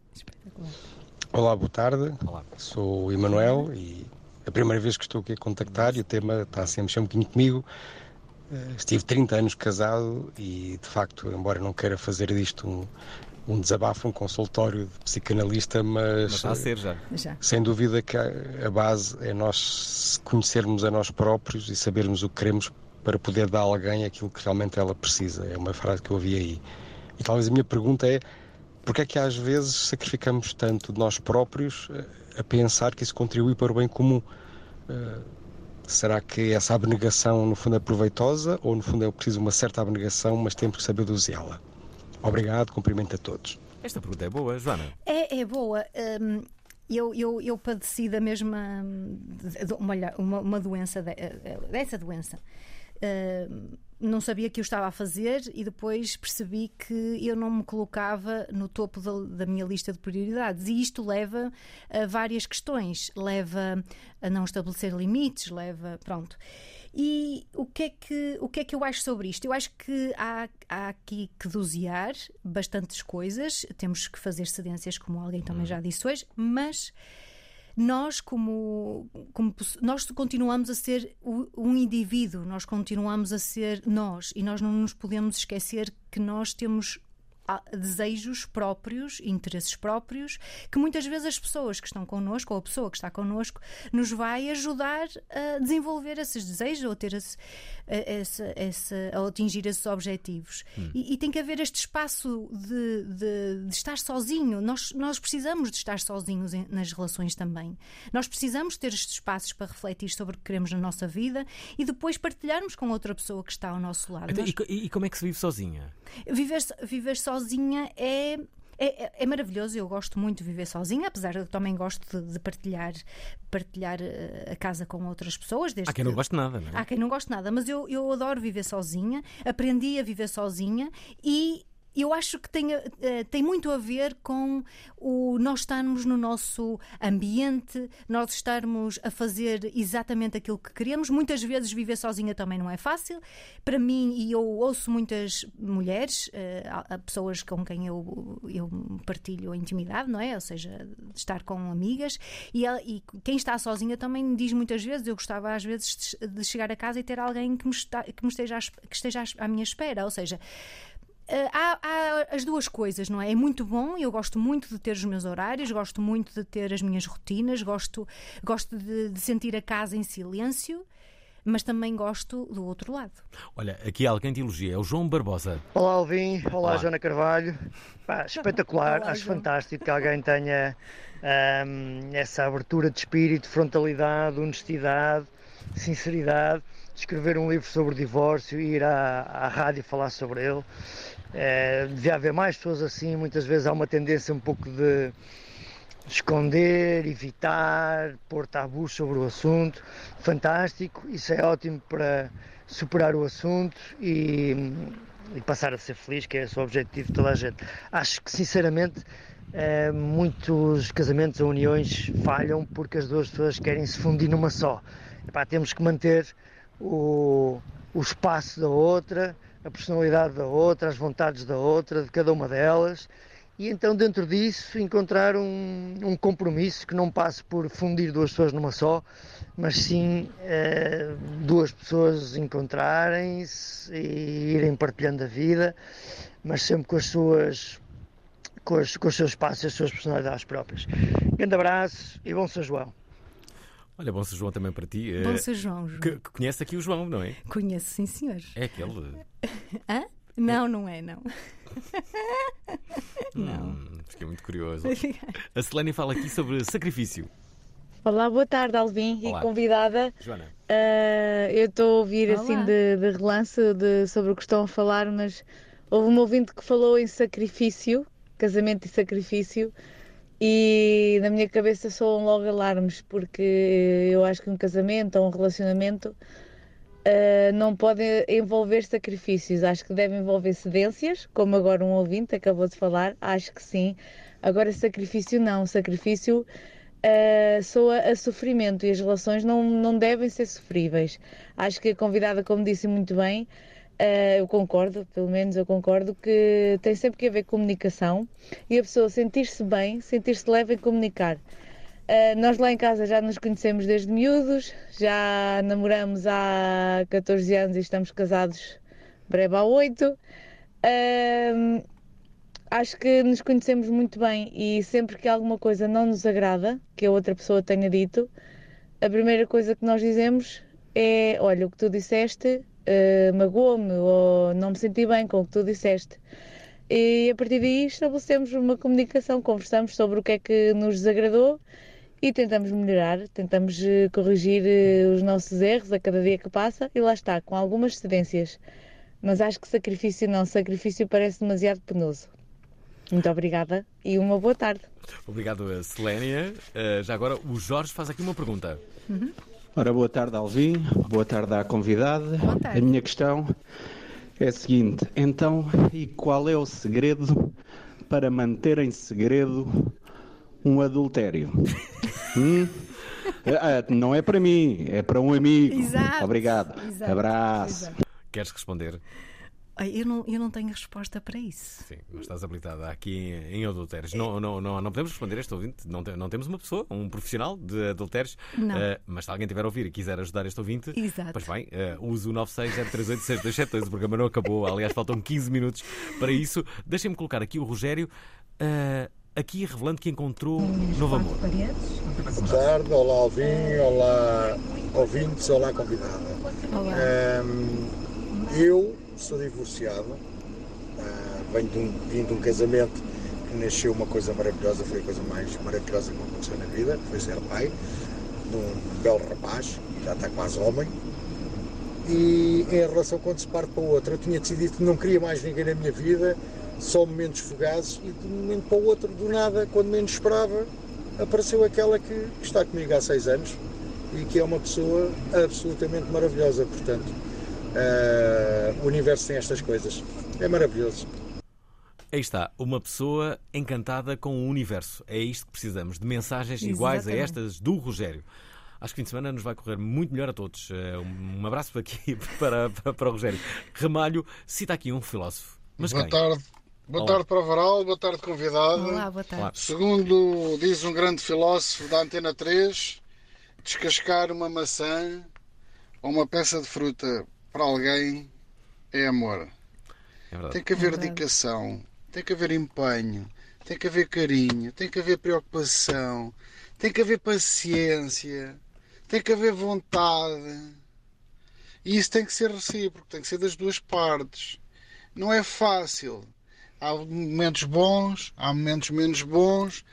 Olá, boa tarde. Sou o Emanuel e a primeira vez que estou aqui a contactar e o tema está assim a mexer um bocadinho comigo. Eh, Estive 30 anos casado e, de facto, embora não queira fazer disto um, um desabafo, um consultório de psicanalista, mas, Mas está a ser já. Já. sem dúvida que a, a base é nós conhecermos a nós próprios e sabermos o que queremos para poder dar a alguém aquilo que realmente ela precisa. É uma frase que eu ouvi aí. E talvez a minha pergunta é porque é que às vezes sacrificamos tanto de nós próprios eh, a pensar que isso contribui para o bem comum? Eh, Será que essa abnegação no fundo é proveitosa ou no fundo é preciso uma certa abnegação, mas temos que saber doseá-la? Obrigado, cumprimento a todos. Esta pergunta é boa, Joana. É, é boa. Hum, eu, eu, eu padeci da mesma. uma, uma, uma doença, de- eh, dessa doença. Hum, não sabia que eu estava a fazer e depois percebi que eu não me colocava no topo da, da minha lista de prioridades. E isto leva a várias questões. Leva a não estabelecer limites, leva. Pronto. E o que, é que, o que é que eu acho sobre isto? Eu acho que há, há aqui que dosear bastantes coisas, temos que fazer cedências, como alguém também já disse hoje, mas nós como, como nós continuamos a ser um indivíduo, nós continuamos a ser nós e nós não nos podemos esquecer que nós temos desejos próprios, interesses próprios, que muitas vezes as pessoas que estão connosco, ou a pessoa que está connosco, nos vai ajudar a desenvolver esses desejos ou ter esse, a- esse, esse, a atingir esses objetivos. Hum. E, e tem que haver este espaço de, de, de estar sozinho. Nós, nós precisamos de estar sozinhos em- nas relações também. Nós precisamos ter estes espaços para refletir sobre o que queremos na nossa vida e depois partilharmos com outra pessoa que está ao nosso lado. Então, Nós- e, e como é que se vive sozinha? Viver, viver sozinha é. É, é- é maravilhoso, eu gosto muito de viver sozinha, apesar de eu também gosto de, de partilhar, partilhar eh, a casa com outras pessoas. Desde Há quem não que- goste nada, não é? Há quem não goste nada, mas eu, eu adoro viver sozinha, aprendi a viver sozinha e eu acho que tem, eh, tem muito a ver com o nós estarmos no nosso ambiente, nós estarmos a fazer exatamente aquilo que queremos. Muitas vezes viver sozinha também não é fácil. Para mim, e eu ouço muitas mulheres, eh, pessoas com quem eu, eu partilho a intimidade, não é? Ou seja, estar com amigas, e, e quem está sozinha também me diz muitas vezes: eu gostava às vezes de- chegar a casa e ter alguém que me, está- que me esteja, que esteja à- minha espera. Ou seja, há, há as duas coisas, não é? É muito bom, eu gosto muito de ter os meus horários, gosto muito de ter as minhas rotinas, gosto, gosto de, de sentir a casa em silêncio, mas também gosto do outro lado. Olha, aqui alguém te elogia, é o João Barbosa. Olá Alvin, olá, Olá. Joana Carvalho. Pá, espetacular, Olá, acho João. fantástico que alguém tenha ahm, essa abertura de espírito, frontalidade, honestidade, sinceridade, de escrever um livro sobre o divórcio e ir à, à rádio falar sobre ele. Eh, devia haver mais pessoas assim, muitas vezes há uma tendência um pouco de esconder, evitar, pôr tabus sobre o assunto. Fantástico, isso é ótimo para superar o assunto e, e passar a ser feliz, que é esse o objetivo de toda a gente. Acho que, sinceramente, eh, muitos casamentos ou uniões falham porque as duas pessoas querem se fundir numa só. Epá, temos que manter o, o espaço da outra, a personalidade da outra, as vontades da outra, de cada uma delas e então dentro disso encontrar um, um compromisso que não passe por fundir duas pessoas numa só, mas sim eh, duas pessoas encontrarem-se e irem partilhando a vida, mas sempre com as suas com, as, com os seus espaços e as suas personalidades próprias. Grande abraço e bom São João. Olha, bom São João também para ti. Bom Eh, São João, João. Que, que conhece aqui o João, não é? Conheço, sim, senhor. É aquele. (laughs) Hã? Não, não é, não. (laughs) não. Hum, fiquei muito curioso. A Selene fala aqui sobre sacrifício. Olá, boa tarde, Alvin Olá. e convidada. Joana. Ah, eu estou a ouvir Olá. assim de, de relance de- sobre o que estão a falar, mas houve um ouvinte que falou em sacrifício, casamento e sacrifício, e na minha cabeça soam logo alarmes, porque eu acho que um casamento ou um relacionamento ah, não pode envolver sacrifícios, acho que deve envolver cedências, como agora um ouvinte acabou de falar, acho que sim. Agora, sacrifício não, sacrifício uh, soa a sofrimento e as relações não, não devem ser sofríveis. Acho que a convidada, como disse muito bem, uh, eu concordo, pelo menos eu concordo, que tem sempre que haver comunicação e a pessoa sentir-se bem, sentir-se leve em comunicar. Uh, nós lá em casa já nos conhecemos desde miúdos, já namoramos há 14 anos e estamos casados breve há 8. Um, acho que nos conhecemos muito bem e sempre que alguma coisa não nos agrada, que a outra pessoa tenha dito, a primeira coisa que nós dizemos é: Olha, o que tu disseste eh, magoou-me ou não me senti bem com o que tu disseste. E a partir daí estabelecemos uma comunicação, conversamos sobre o que é que nos desagradou e tentamos melhorar, tentamos eh, corrigir eh, os nossos erros a cada dia que passa e lá está, com algumas cedências. Mas acho que sacrifício não, sacrifício parece demasiado penoso. Muito obrigada e uma boa tarde. Obrigado, Selénia. Já agora, o Jorge faz aqui uma pergunta. Ora, boa tarde, Alvin. Boa tarde à convidada. tarde. A minha questão é a seguinte: então, e qual é o segredo para manter em segredo um adultério? (laughs) Hum? Ah, não é para mim, é para um amigo. Exato, Obrigado. exato, Abraço. exato. Queres responder? Eu não, eu não tenho resposta para isso. Sim, mas estás habilitada aqui em, em adultérios. Não, não, não, não podemos responder a este ouvinte. Não, te- não temos uma pessoa, um profissional de adultérios. Não. Eh, mas se alguém tiver a ouvir e quiser ajudar este ouvinte, Exato. pois bem, uh, use o 960386272. O programa não acabou. Aliás, faltam 15 minutos para isso. Deixem-me colocar aqui o Rogério, eh, aqui revelando que encontrou novo amor. Boa tarde, olá Alvin, olá ouvintes, olá convidada. Olá. Ahm, eu sou divorciado, ah, venho de um, vim de um casamento que nasceu uma coisa maravilhosa, foi a coisa mais maravilhosa que me aconteceu na vida, foi ser pai de um belo rapaz, já está quase homem. E em relação quando se parte para o outro, eu tinha decidido que não queria mais ninguém na minha vida, só momentos fugazes, e de um momento para o outro, do nada, quando menos esperava, apareceu aquela que, que está comigo há seis anos e que é uma pessoa absolutamente maravilhosa. Portanto, ah, o universo tem estas coisas. É maravilhoso. Aí está, uma pessoa encantada com o universo. É isto que precisamos, de mensagens iguais a Exatamente. estas do Rogério. Acho que fim de semana nos vai correr muito melhor a todos. Eh, Um abraço aqui (laughs) para, para, para o Rogério. Ramalho cita aqui um filósofo. Mas boa quem? tarde. Boa Olá. tarde para o Varal, boa tarde convidado. Olá, boa tarde. Olá. Segundo diz um grande filósofo da Antena 3, descascar uma maçã ou uma peça de fruta para alguém é amor. É. Tem que haver verdade. dedicação, tem que haver empenho, tem que haver carinho, tem que haver preocupação, tem que haver paciência, tem que haver vontade. E isso tem que ser recíproco, tem que ser das duas partes. Não é fácil. Há momentos bons, há momentos menos bons.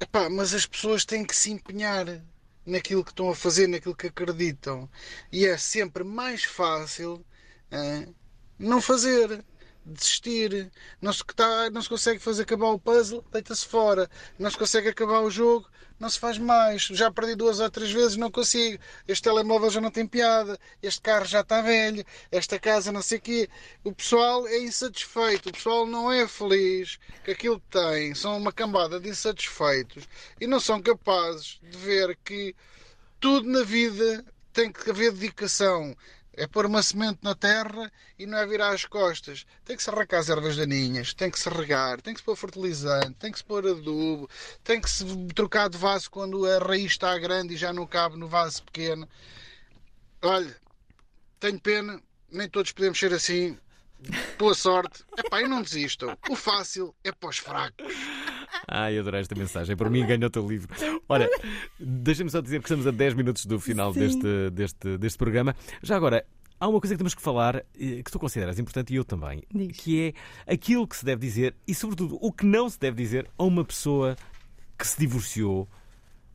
Epá, mas as pessoas têm que se empenhar naquilo que estão a fazer, naquilo que acreditam. E é sempre mais fácil ah, não fazer, desistir. Não se, tá- não se consegue fazer acabar o puzzle, deita-se fora. Não se consegue acabar o jogo, não se faz mais. Já perdi duas ou três vezes, não consigo. Este telemóvel já não tem piada, este carro já está velho, esta casa não sei o quê. O pessoal é insatisfeito, o pessoal não é feliz com aquilo que tem. São uma cambada de insatisfeitos e não são capazes de ver que tudo na vida tem que haver dedicação. É pôr uma semente na terra e não é virar as costas. Tem que se arrancar as ervas daninhas, tem que se regar, tem que se pôr fertilizante, tem que se pôr adubo, tem que se trocar de vaso quando a raiz está grande e já não cabe no vaso pequeno. Olha, tenho pena, nem todos podemos ser assim. Boa sorte. Epá, e não desistam. O fácil é para os fracos. Ai, adorei esta mensagem. Por mim, ganha o teu livro. Ora, deixa-me só dizer que estamos a 10 minutos do final Sim. deste, deste, deste programa. Já agora, há uma coisa que temos que falar eh, que tu consideras importante e eu também, que é aquilo que se deve dizer e, sobretudo, o que não se deve dizer a uma pessoa que se divorciou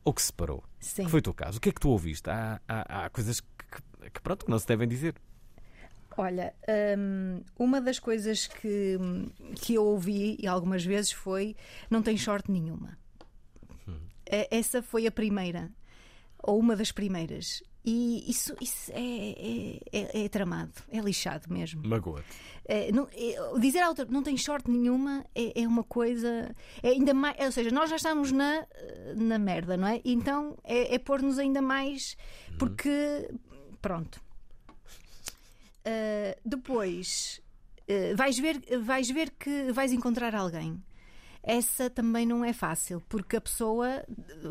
ou que se separou. Sim. Que foi o teu caso. O que é que tu ouviste? Há, há, há coisas que, que- que, pronto, que não se devem dizer. Olha, hum, uma das coisas que, que eu ouvi e algumas vezes foi: não tem sorte nenhuma. É- Essa foi a primeira, ou uma das primeiras. E isso, isso é, é, é- é tramado, é lixado mesmo. Magoa-te. É, é, dizer à outra não tem sorte nenhuma é, é uma coisa. É ainda mais, ou seja, nós já estamos na, na merda, não é? Então é, é pôr-nos ainda mais. Porque. Pronto. Uh, depois uh, vais, ver, vais ver que vais encontrar alguém. Essa também não é fácil, porque a pessoa,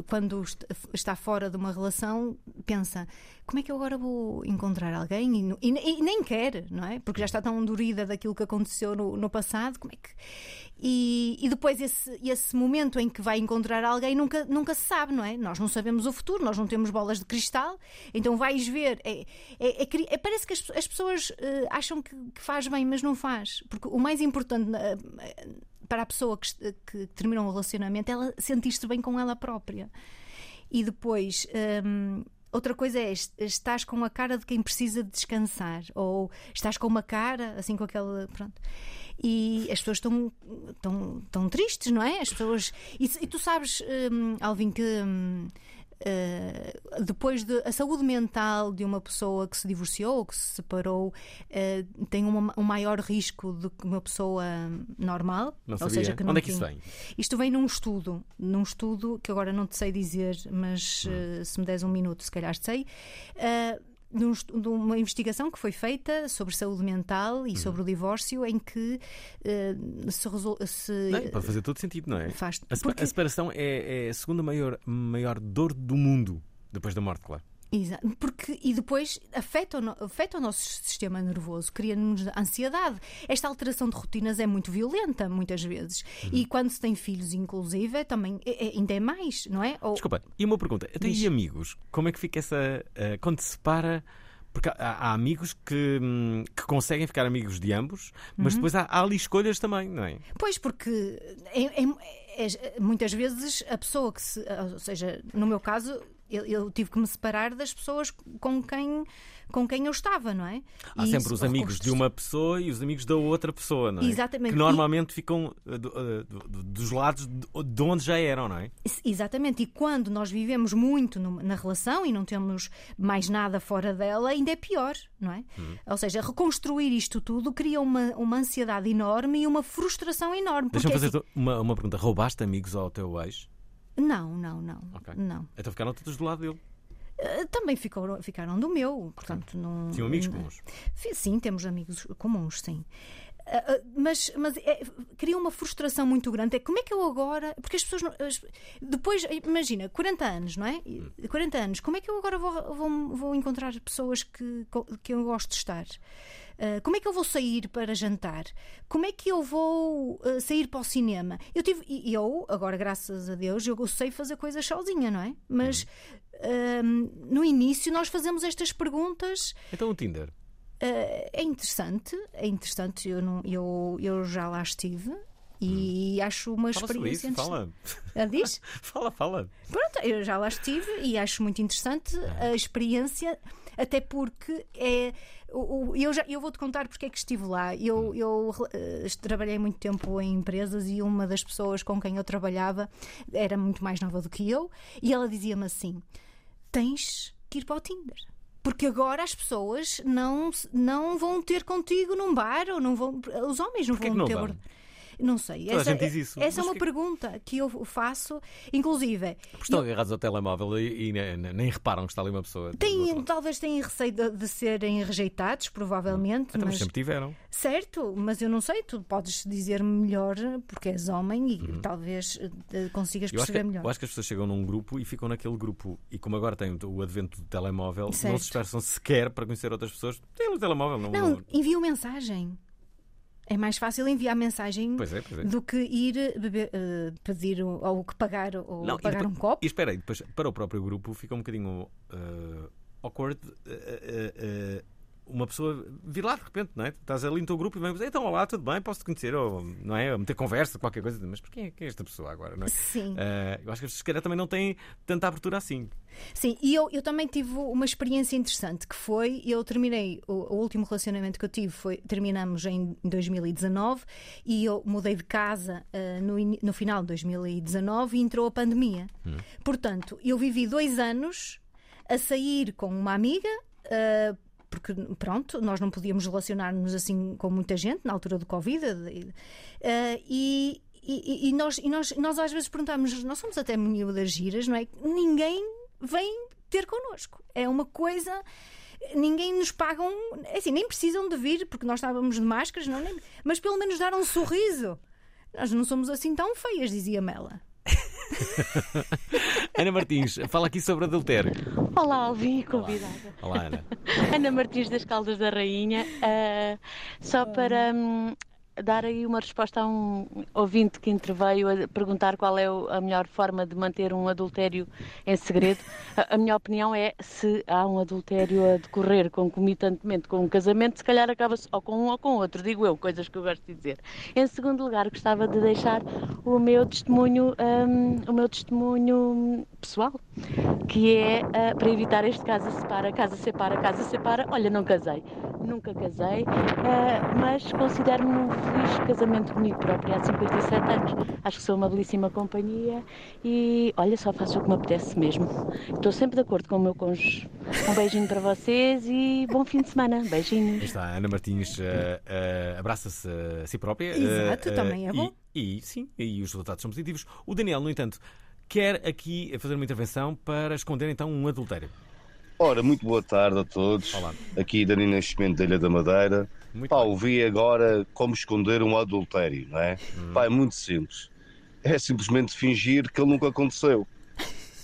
quando est- está fora de uma relação, pensa: como é que eu agora vou encontrar alguém? E, e e nem quer, não é? Porque já está tão dorida daquilo que aconteceu no, no passado. Como é que. E, e depois esse, esse momento em que vai encontrar alguém nunca, nunca se sabe, não é? Nós não sabemos o futuro, nós não temos bolas de cristal, então vais ver. É, é- é é- parece que as, as pessoas eh, acham que, que faz bem, mas não faz. Porque o mais importante para a pessoa que, que termina um relacionamento ela sentir-se bem com ela própria. E depois. hum, Outra coisa é, est- estás com a cara de quem precisa de descansar, ou estás com uma cara, assim com aquela. Pronto. E as pessoas estão, estão, estão tristes, não é? As pessoas. E, e tu sabes, hum, Alvin, que. hum, eh, depois de a saúde mental de uma pessoa que se divorciou ou que se separou eh, tem uma- um maior risco do que uma pessoa normal Não ou sabia. seja que não Onde é que isso vem? isto vem num estudo, num estudo que agora não te sei dizer, mas Hum. eh, se me des um minuto, se calhar sei. estu- de uma investigação que foi feita sobre saúde mental Uhum. e sobre o divórcio, em que eh, se, resol- se Não, pode fazer todo sentido, não é? Faz- A, porque- a separação é, é a segunda maior, maior dor do mundo, depois da morte, claro. Exa- Porque, e depois afeta o, afeta o nosso sistema nervoso, cria-nos ansiedade. Esta alteração de rotinas é muito violenta, muitas vezes. Uhum. E quando se tem filhos, inclusive, é também é- é- ainda é mais, não é? Ou- Desculpa, e uma pergunta. Até Diz. e amigos? Como é que fica essa. eh, quando se separa. Porque há, há amigos que, hum, que conseguem ficar amigos de ambos, mas Uhum. depois há, há ali escolhas também, não é? Pois, porque é- é- é- muitas vezes a pessoa que se. Ou seja, no meu caso, eu, eu tive que me separar das pessoas com quem, com quem eu estava, não é? Há E sempre os amigos de uma pessoa e os amigos da outra pessoa, não é? Exatamente. Que normalmente ficam eh, do- eh, do- do- dos lados de de onde já eram, não é? Exatamente, e quando nós vivemos muito na relação e não temos mais nada fora dela, ainda é pior, não é? Hum. Ou seja, reconstruir isto tudo cria uma, uma ansiedade enorme e uma frustração enorme. Deixa-me porque, fazer assim, uma, uma pergunta. Roubaste amigos ao teu ex? Não, não, não. Ok. não. Então ficaram todos do lado dele. Eh, Também ficou, ficaram do meu, portanto não. Tinham amigos comuns. Sim, temos amigos comuns, sim. Ah, ah, mas mas é, cria uma frustração muito grande. É como é que eu agora. Porque as pessoas. não- as- depois, imagina, 40 anos, não é? Hum. 40 anos, como é que eu agora vou, vou, vou encontrar pessoas que, que eu gosto de estar? Ah, como é que eu vou sair para jantar? Como é que eu vou ah, sair para o cinema? Eu tive. e Eu, agora, graças a Deus, eu sei fazer coisas sozinha, não é? Mas. ah, no início nós fazemos estas perguntas Então o Tinder. Uh, é interessante, é interessante. Eu, não, eu, eu já lá estive e acho uma Hum. Fala experiência isso, fala. Ah, diz? (laughs) fala, fala. Pronto, eu já lá estive e acho muito interessante a experiência, até porque é. O- o- Eu, já, eu vou-te contar porque é que estive lá. Eu, eu eh, trabalhei muito tempo em empresas e uma das pessoas com quem eu trabalhava era muito mais nova do que eu e ela dizia-me assim: tens que ir para o Tinder. Porque agora as pessoas não, não vão ter contigo num bar ou não vão. Os homens não Porquê vão não ter. vão? Não sei. Toda a essa gente diz é- isso. Essa é Mas uma que- pergunta que eu faço, inclusive. Porque estão agarrados ao telemóvel e, e ne- ne- nem reparam que está ali uma pessoa. Têm, talvez tenham receio de, de serem rejeitados, provavelmente. Então, mas sempre tiveram. Certo, mas eu não sei, tu podes dizer-me melhor porque és homem e talvez eh, consigas Uhum. Eu acho, que, perceber melhor. eu acho que as pessoas chegam num grupo e ficam naquele grupo. E como agora tem o advento do telemóvel, não Certo. se esforçam sequer para conhecer outras pessoas. Tem o telemóvel, não. Não, não- envia mensagem. É mais fácil enviar mensagem Pois é, pois é. do que ir beber, eh, pedir o- ou que pagar ou Não, pagar depois- um copo. E espera aí, depois para o próprio grupo fica um bocadinho uh, awkward uh, uh, uh, uma pessoa vir lá de repente, não é? Estás ali no teu grupo e vem dizer, então olá, tudo bem, posso te conhecer, ou, não é? Ou meter conversa, qualquer coisa, mas por quem é, quem é esta pessoa agora, não é? Sim. Uh, eu acho que as pessoas se calhar também não têm tanta abertura assim. Sim, e eu, eu também tive uma experiência interessante que foi, eu terminei, o, o último relacionamento que eu tive foi, terminamos em 2019 e eu mudei de casa ah, no, no final de 2019 e entrou a pandemia. Portanto, eu vivi dois anos a sair com uma amiga. ah, porque, pronto, nós não podíamos relacionar-nos assim com muita gente na altura do Covid. ah, e, e, e nós, e nós, nós às vezes perguntamos, nós somos até miúdas giras, não é? Ninguém vem ter connosco. É uma coisa. Ninguém nos pagam, é assim, nem precisam de vir, porque nós estávamos de máscaras, não, nem- mas pelo menos dar um sorriso. Nós não somos assim tão feias, dizia Mela. (laughs) Ana Martins, fala aqui sobre adultério. Olá, Alvin, convidada. Olá, Ana. (laughs) Ana Martins das Caldas da Rainha. Ah, só para hum, dar aí uma resposta a um ouvinte que interveio a perguntar qual é a melhor forma de manter um adultério em segredo. A, a minha opinião é se há um adultério a decorrer concomitantemente com um casamento, se calhar acaba-se ou com um ou com outro, digo eu, coisas que eu gosto de dizer. Em segundo lugar, gostava de deixar o meu testemunho, hum, o meu testemunho pessoal, que é ah, para evitar este casa separa, casa separa, casa separa. Olha, não casei, nunca casei, ah, mas considero-me feliz casamento comigo própria há 57 anos. Acho que sou uma belíssima companhia e olha, só faço o que me apetece mesmo. Estou sempre de acordo com o meu cônjuge. Um beijinho para vocês e bom fim de semana. Aí Beijinhos. está, a Ana Martins eh, eh, abraça-se a si própria. Exato, eh, também é e- bom. E, sim, e os resultados são positivos. O Daniel, no entanto, quer aqui fazer uma intervenção para esconder então um adultério. Ora, muito boa tarde a todos. Aqui Dani Nascimento da Ilha da Madeira. Pá, ouvi agora como esconder um adultério, não é? Pá, é muito simples. É simplesmente fingir que ele nunca aconteceu.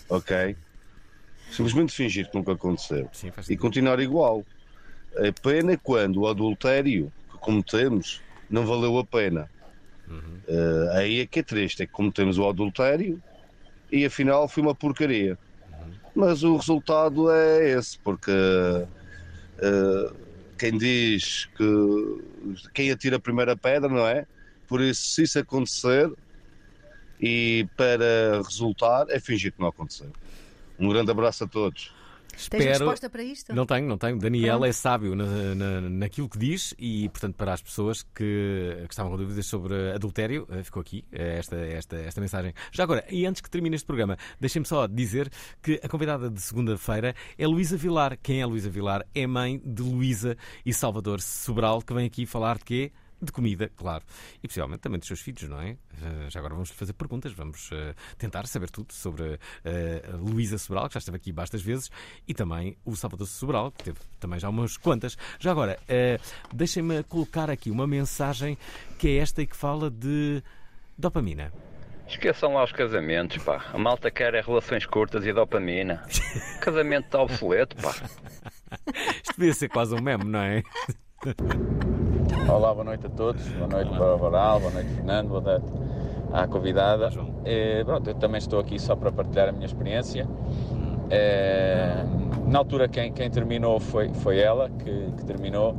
Ok? Simplesmente fingir que nunca aconteceu. e continuar igual. A pena é quando o adultério que cometemos não valeu a pena. Eh, aí é que é triste, é que cometemos o adultério e afinal foi uma porcaria. Mas o resultado é esse, porque eh, quem diz que quem atira a primeira pedra, não é? Por isso, se isso acontecer e para resultar, é fingir que não aconteceu. Um grande abraço a todos. Tens resposta para isto? Não tenho, não tenho. Daniel Pronto. é sábio na, na- naquilo que diz e, portanto, para as pessoas que, que estavam com dúvidas sobre adultério, eh, ficou aqui eh, esta, esta, esta mensagem. Já agora, e antes que termine este programa, deixem-me só dizer que a convidada de segunda-feira é Luísa Vilar. Quem é Luísa Vilar? É mãe de Luísa e Salvador Sobral, que vem aqui falar de quê? De comida, claro. E possivelmente também dos seus filhos, não é? Eh, Já agora vamos lhe fazer perguntas, vamos eh, tentar saber tudo sobre eh, a Luísa Sobral, que já esteve aqui bastas vezes, e também o Salvador Sobral, que teve também já umas quantas. Já agora, deixem-me colocar aqui uma mensagem que é esta e que fala de dopamina. Esqueçam lá os casamentos, pá. A malta quer é relações curtas e dopamina. (laughs) Casamento está obsoleto, pá. Isto devia ser quase um meme, não é? (laughs) Olá, boa noite a todos. Boa noite para o Varal, boa noite Fernando, boa noite à convidada. Eh, pronto, eu também estou aqui só para partilhar a minha experiência. Eh, na altura quem, quem terminou foi, foi ela que, que terminou.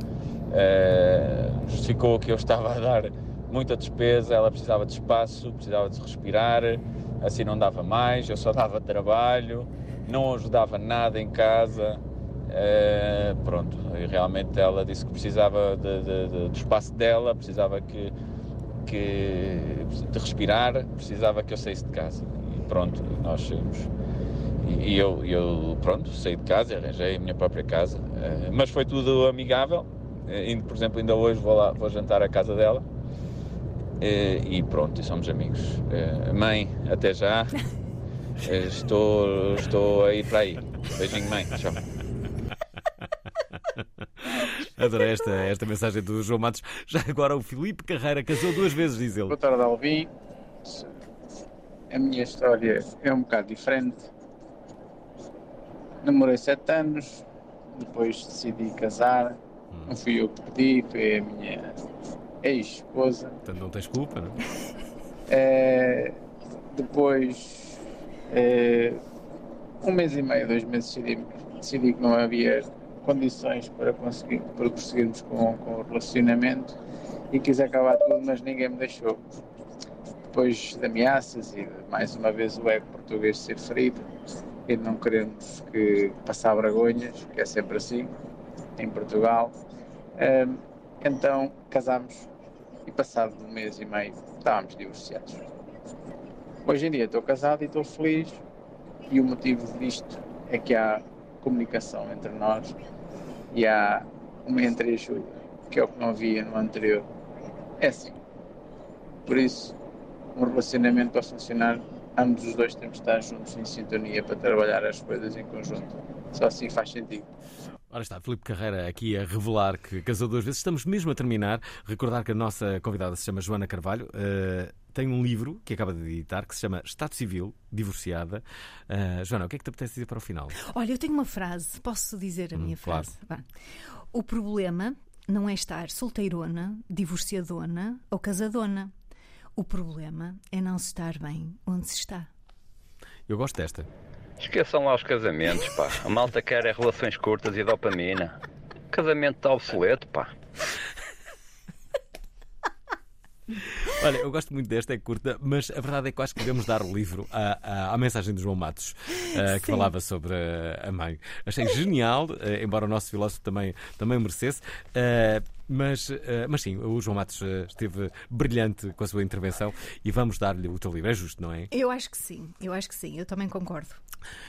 Eh, justificou que eu estava a dar muita despesa, ela precisava de espaço, precisava de respirar, assim não dava mais, eu só dava trabalho, não ajudava nada em casa. Eh, pronto, e realmente ela disse que precisava de, de- de- do espaço dela, precisava que, que de respirar, precisava que eu saísse de casa. E pronto, nós saímos. E, e eu, eu, pronto, saí de casa, arranjei a minha própria casa, Eh, mas foi tudo amigável. Indo, por exemplo, ainda hoje vou lá, vou jantar à casa dela. e pronto, e somos amigos. Mãe, até já. (laughs) Estou, estou a ir para aí. Beijinho, mãe. Tchau. Adorei esta, esta mensagem do João Matos. Já agora o Filipe Carreira casou duas vezes, diz ele. Boa tarde, Alvin. A minha história é um bocado diferente. Namorei sete anos, depois decidi casar. Não fui eu que pedi, foi a minha ex-esposa. Portanto, não tens culpa, não? É, depois, é, um mês e meio, dois meses, decidi, decidi que não havia condições para conseguir para prosseguirmos com, com o relacionamento e quis acabar tudo, mas ninguém me deixou. Depois de ameaças e de, mais uma vez o ego português ser ferido e não querermos que passar vergonhas, que é sempre assim, em Portugal, Ahm, então casámos e passado um mês e meio estávamos divorciados. Hoje em dia estou casado e estou feliz e o motivo disto é que há comunicação entre nós e há uma entreajuda, que é o que não havia no anterior. É assim. Por isso, um relacionamento para funcionar, ambos os dois temos de estar juntos em sintonia para trabalhar as coisas em conjunto. Só assim faz sentido. Ora está, Filipe Carreira aqui a revelar que casou duas vezes. Estamos mesmo a terminar. Recordar que a nossa convidada se chama Joana Carvalho. Uh, tem um livro que acaba de editar que se chama Estado Civil, Divorciada. Uh, Joana, o que é que te apetece dizer para o final? Olha, eu tenho uma frase, posso dizer a Hum, minha claro. frase? Vá. O problema não é estar solteirona, divorciadona ou casadona. O problema é não se estar bem onde se está. Eu gosto desta. Esqueçam lá os casamentos, pá. A malta quer é relações curtas e dopamina. Casamento está obsoleto, pá. (laughs) Olha, eu gosto muito desta, é curta, mas a verdade é que acho que devemos dar o livro à, à, à mensagem do João Matos, eh, que falava sobre eh, a mãe. Achei genial, eh, embora o nosso filósofo também, também merecesse. Mas, eh, mas sim, o João Matos eh, esteve brilhante com a sua intervenção e vamos dar-lhe o teu livro. É justo, não é? Eu acho que sim, eu acho que sim, eu também concordo.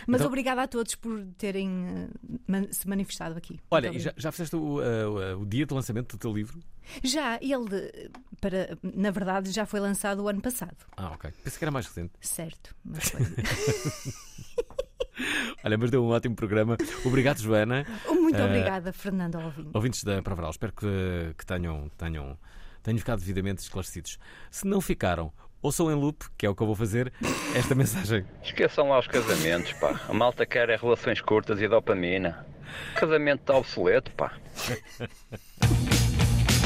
Mas Então- obrigada a todos por terem eh, se manifestado aqui. Olha, já, já fizeste o, o- o dia de lançamento do teu livro? Já, ele, para, na verdade, já foi lançado o ano passado. Ah, ok. Pensei que era mais recente. Certo, mas foi. (laughs) (laughs) Olha, mas deu um ótimo programa. Obrigado, Joana. Muito Eh, obrigada, Fernando Alvim. Ouvintes da Provaral, espero que, que tenham, tenham, tenham ficado devidamente esclarecidos. Se não ficaram, ouçam em loop, que é o que eu vou fazer, esta (laughs) mensagem. Esqueçam lá os casamentos, pá. A malta quer é relações curtas e dopamina. Casamento está obsoleto, pá. (laughs)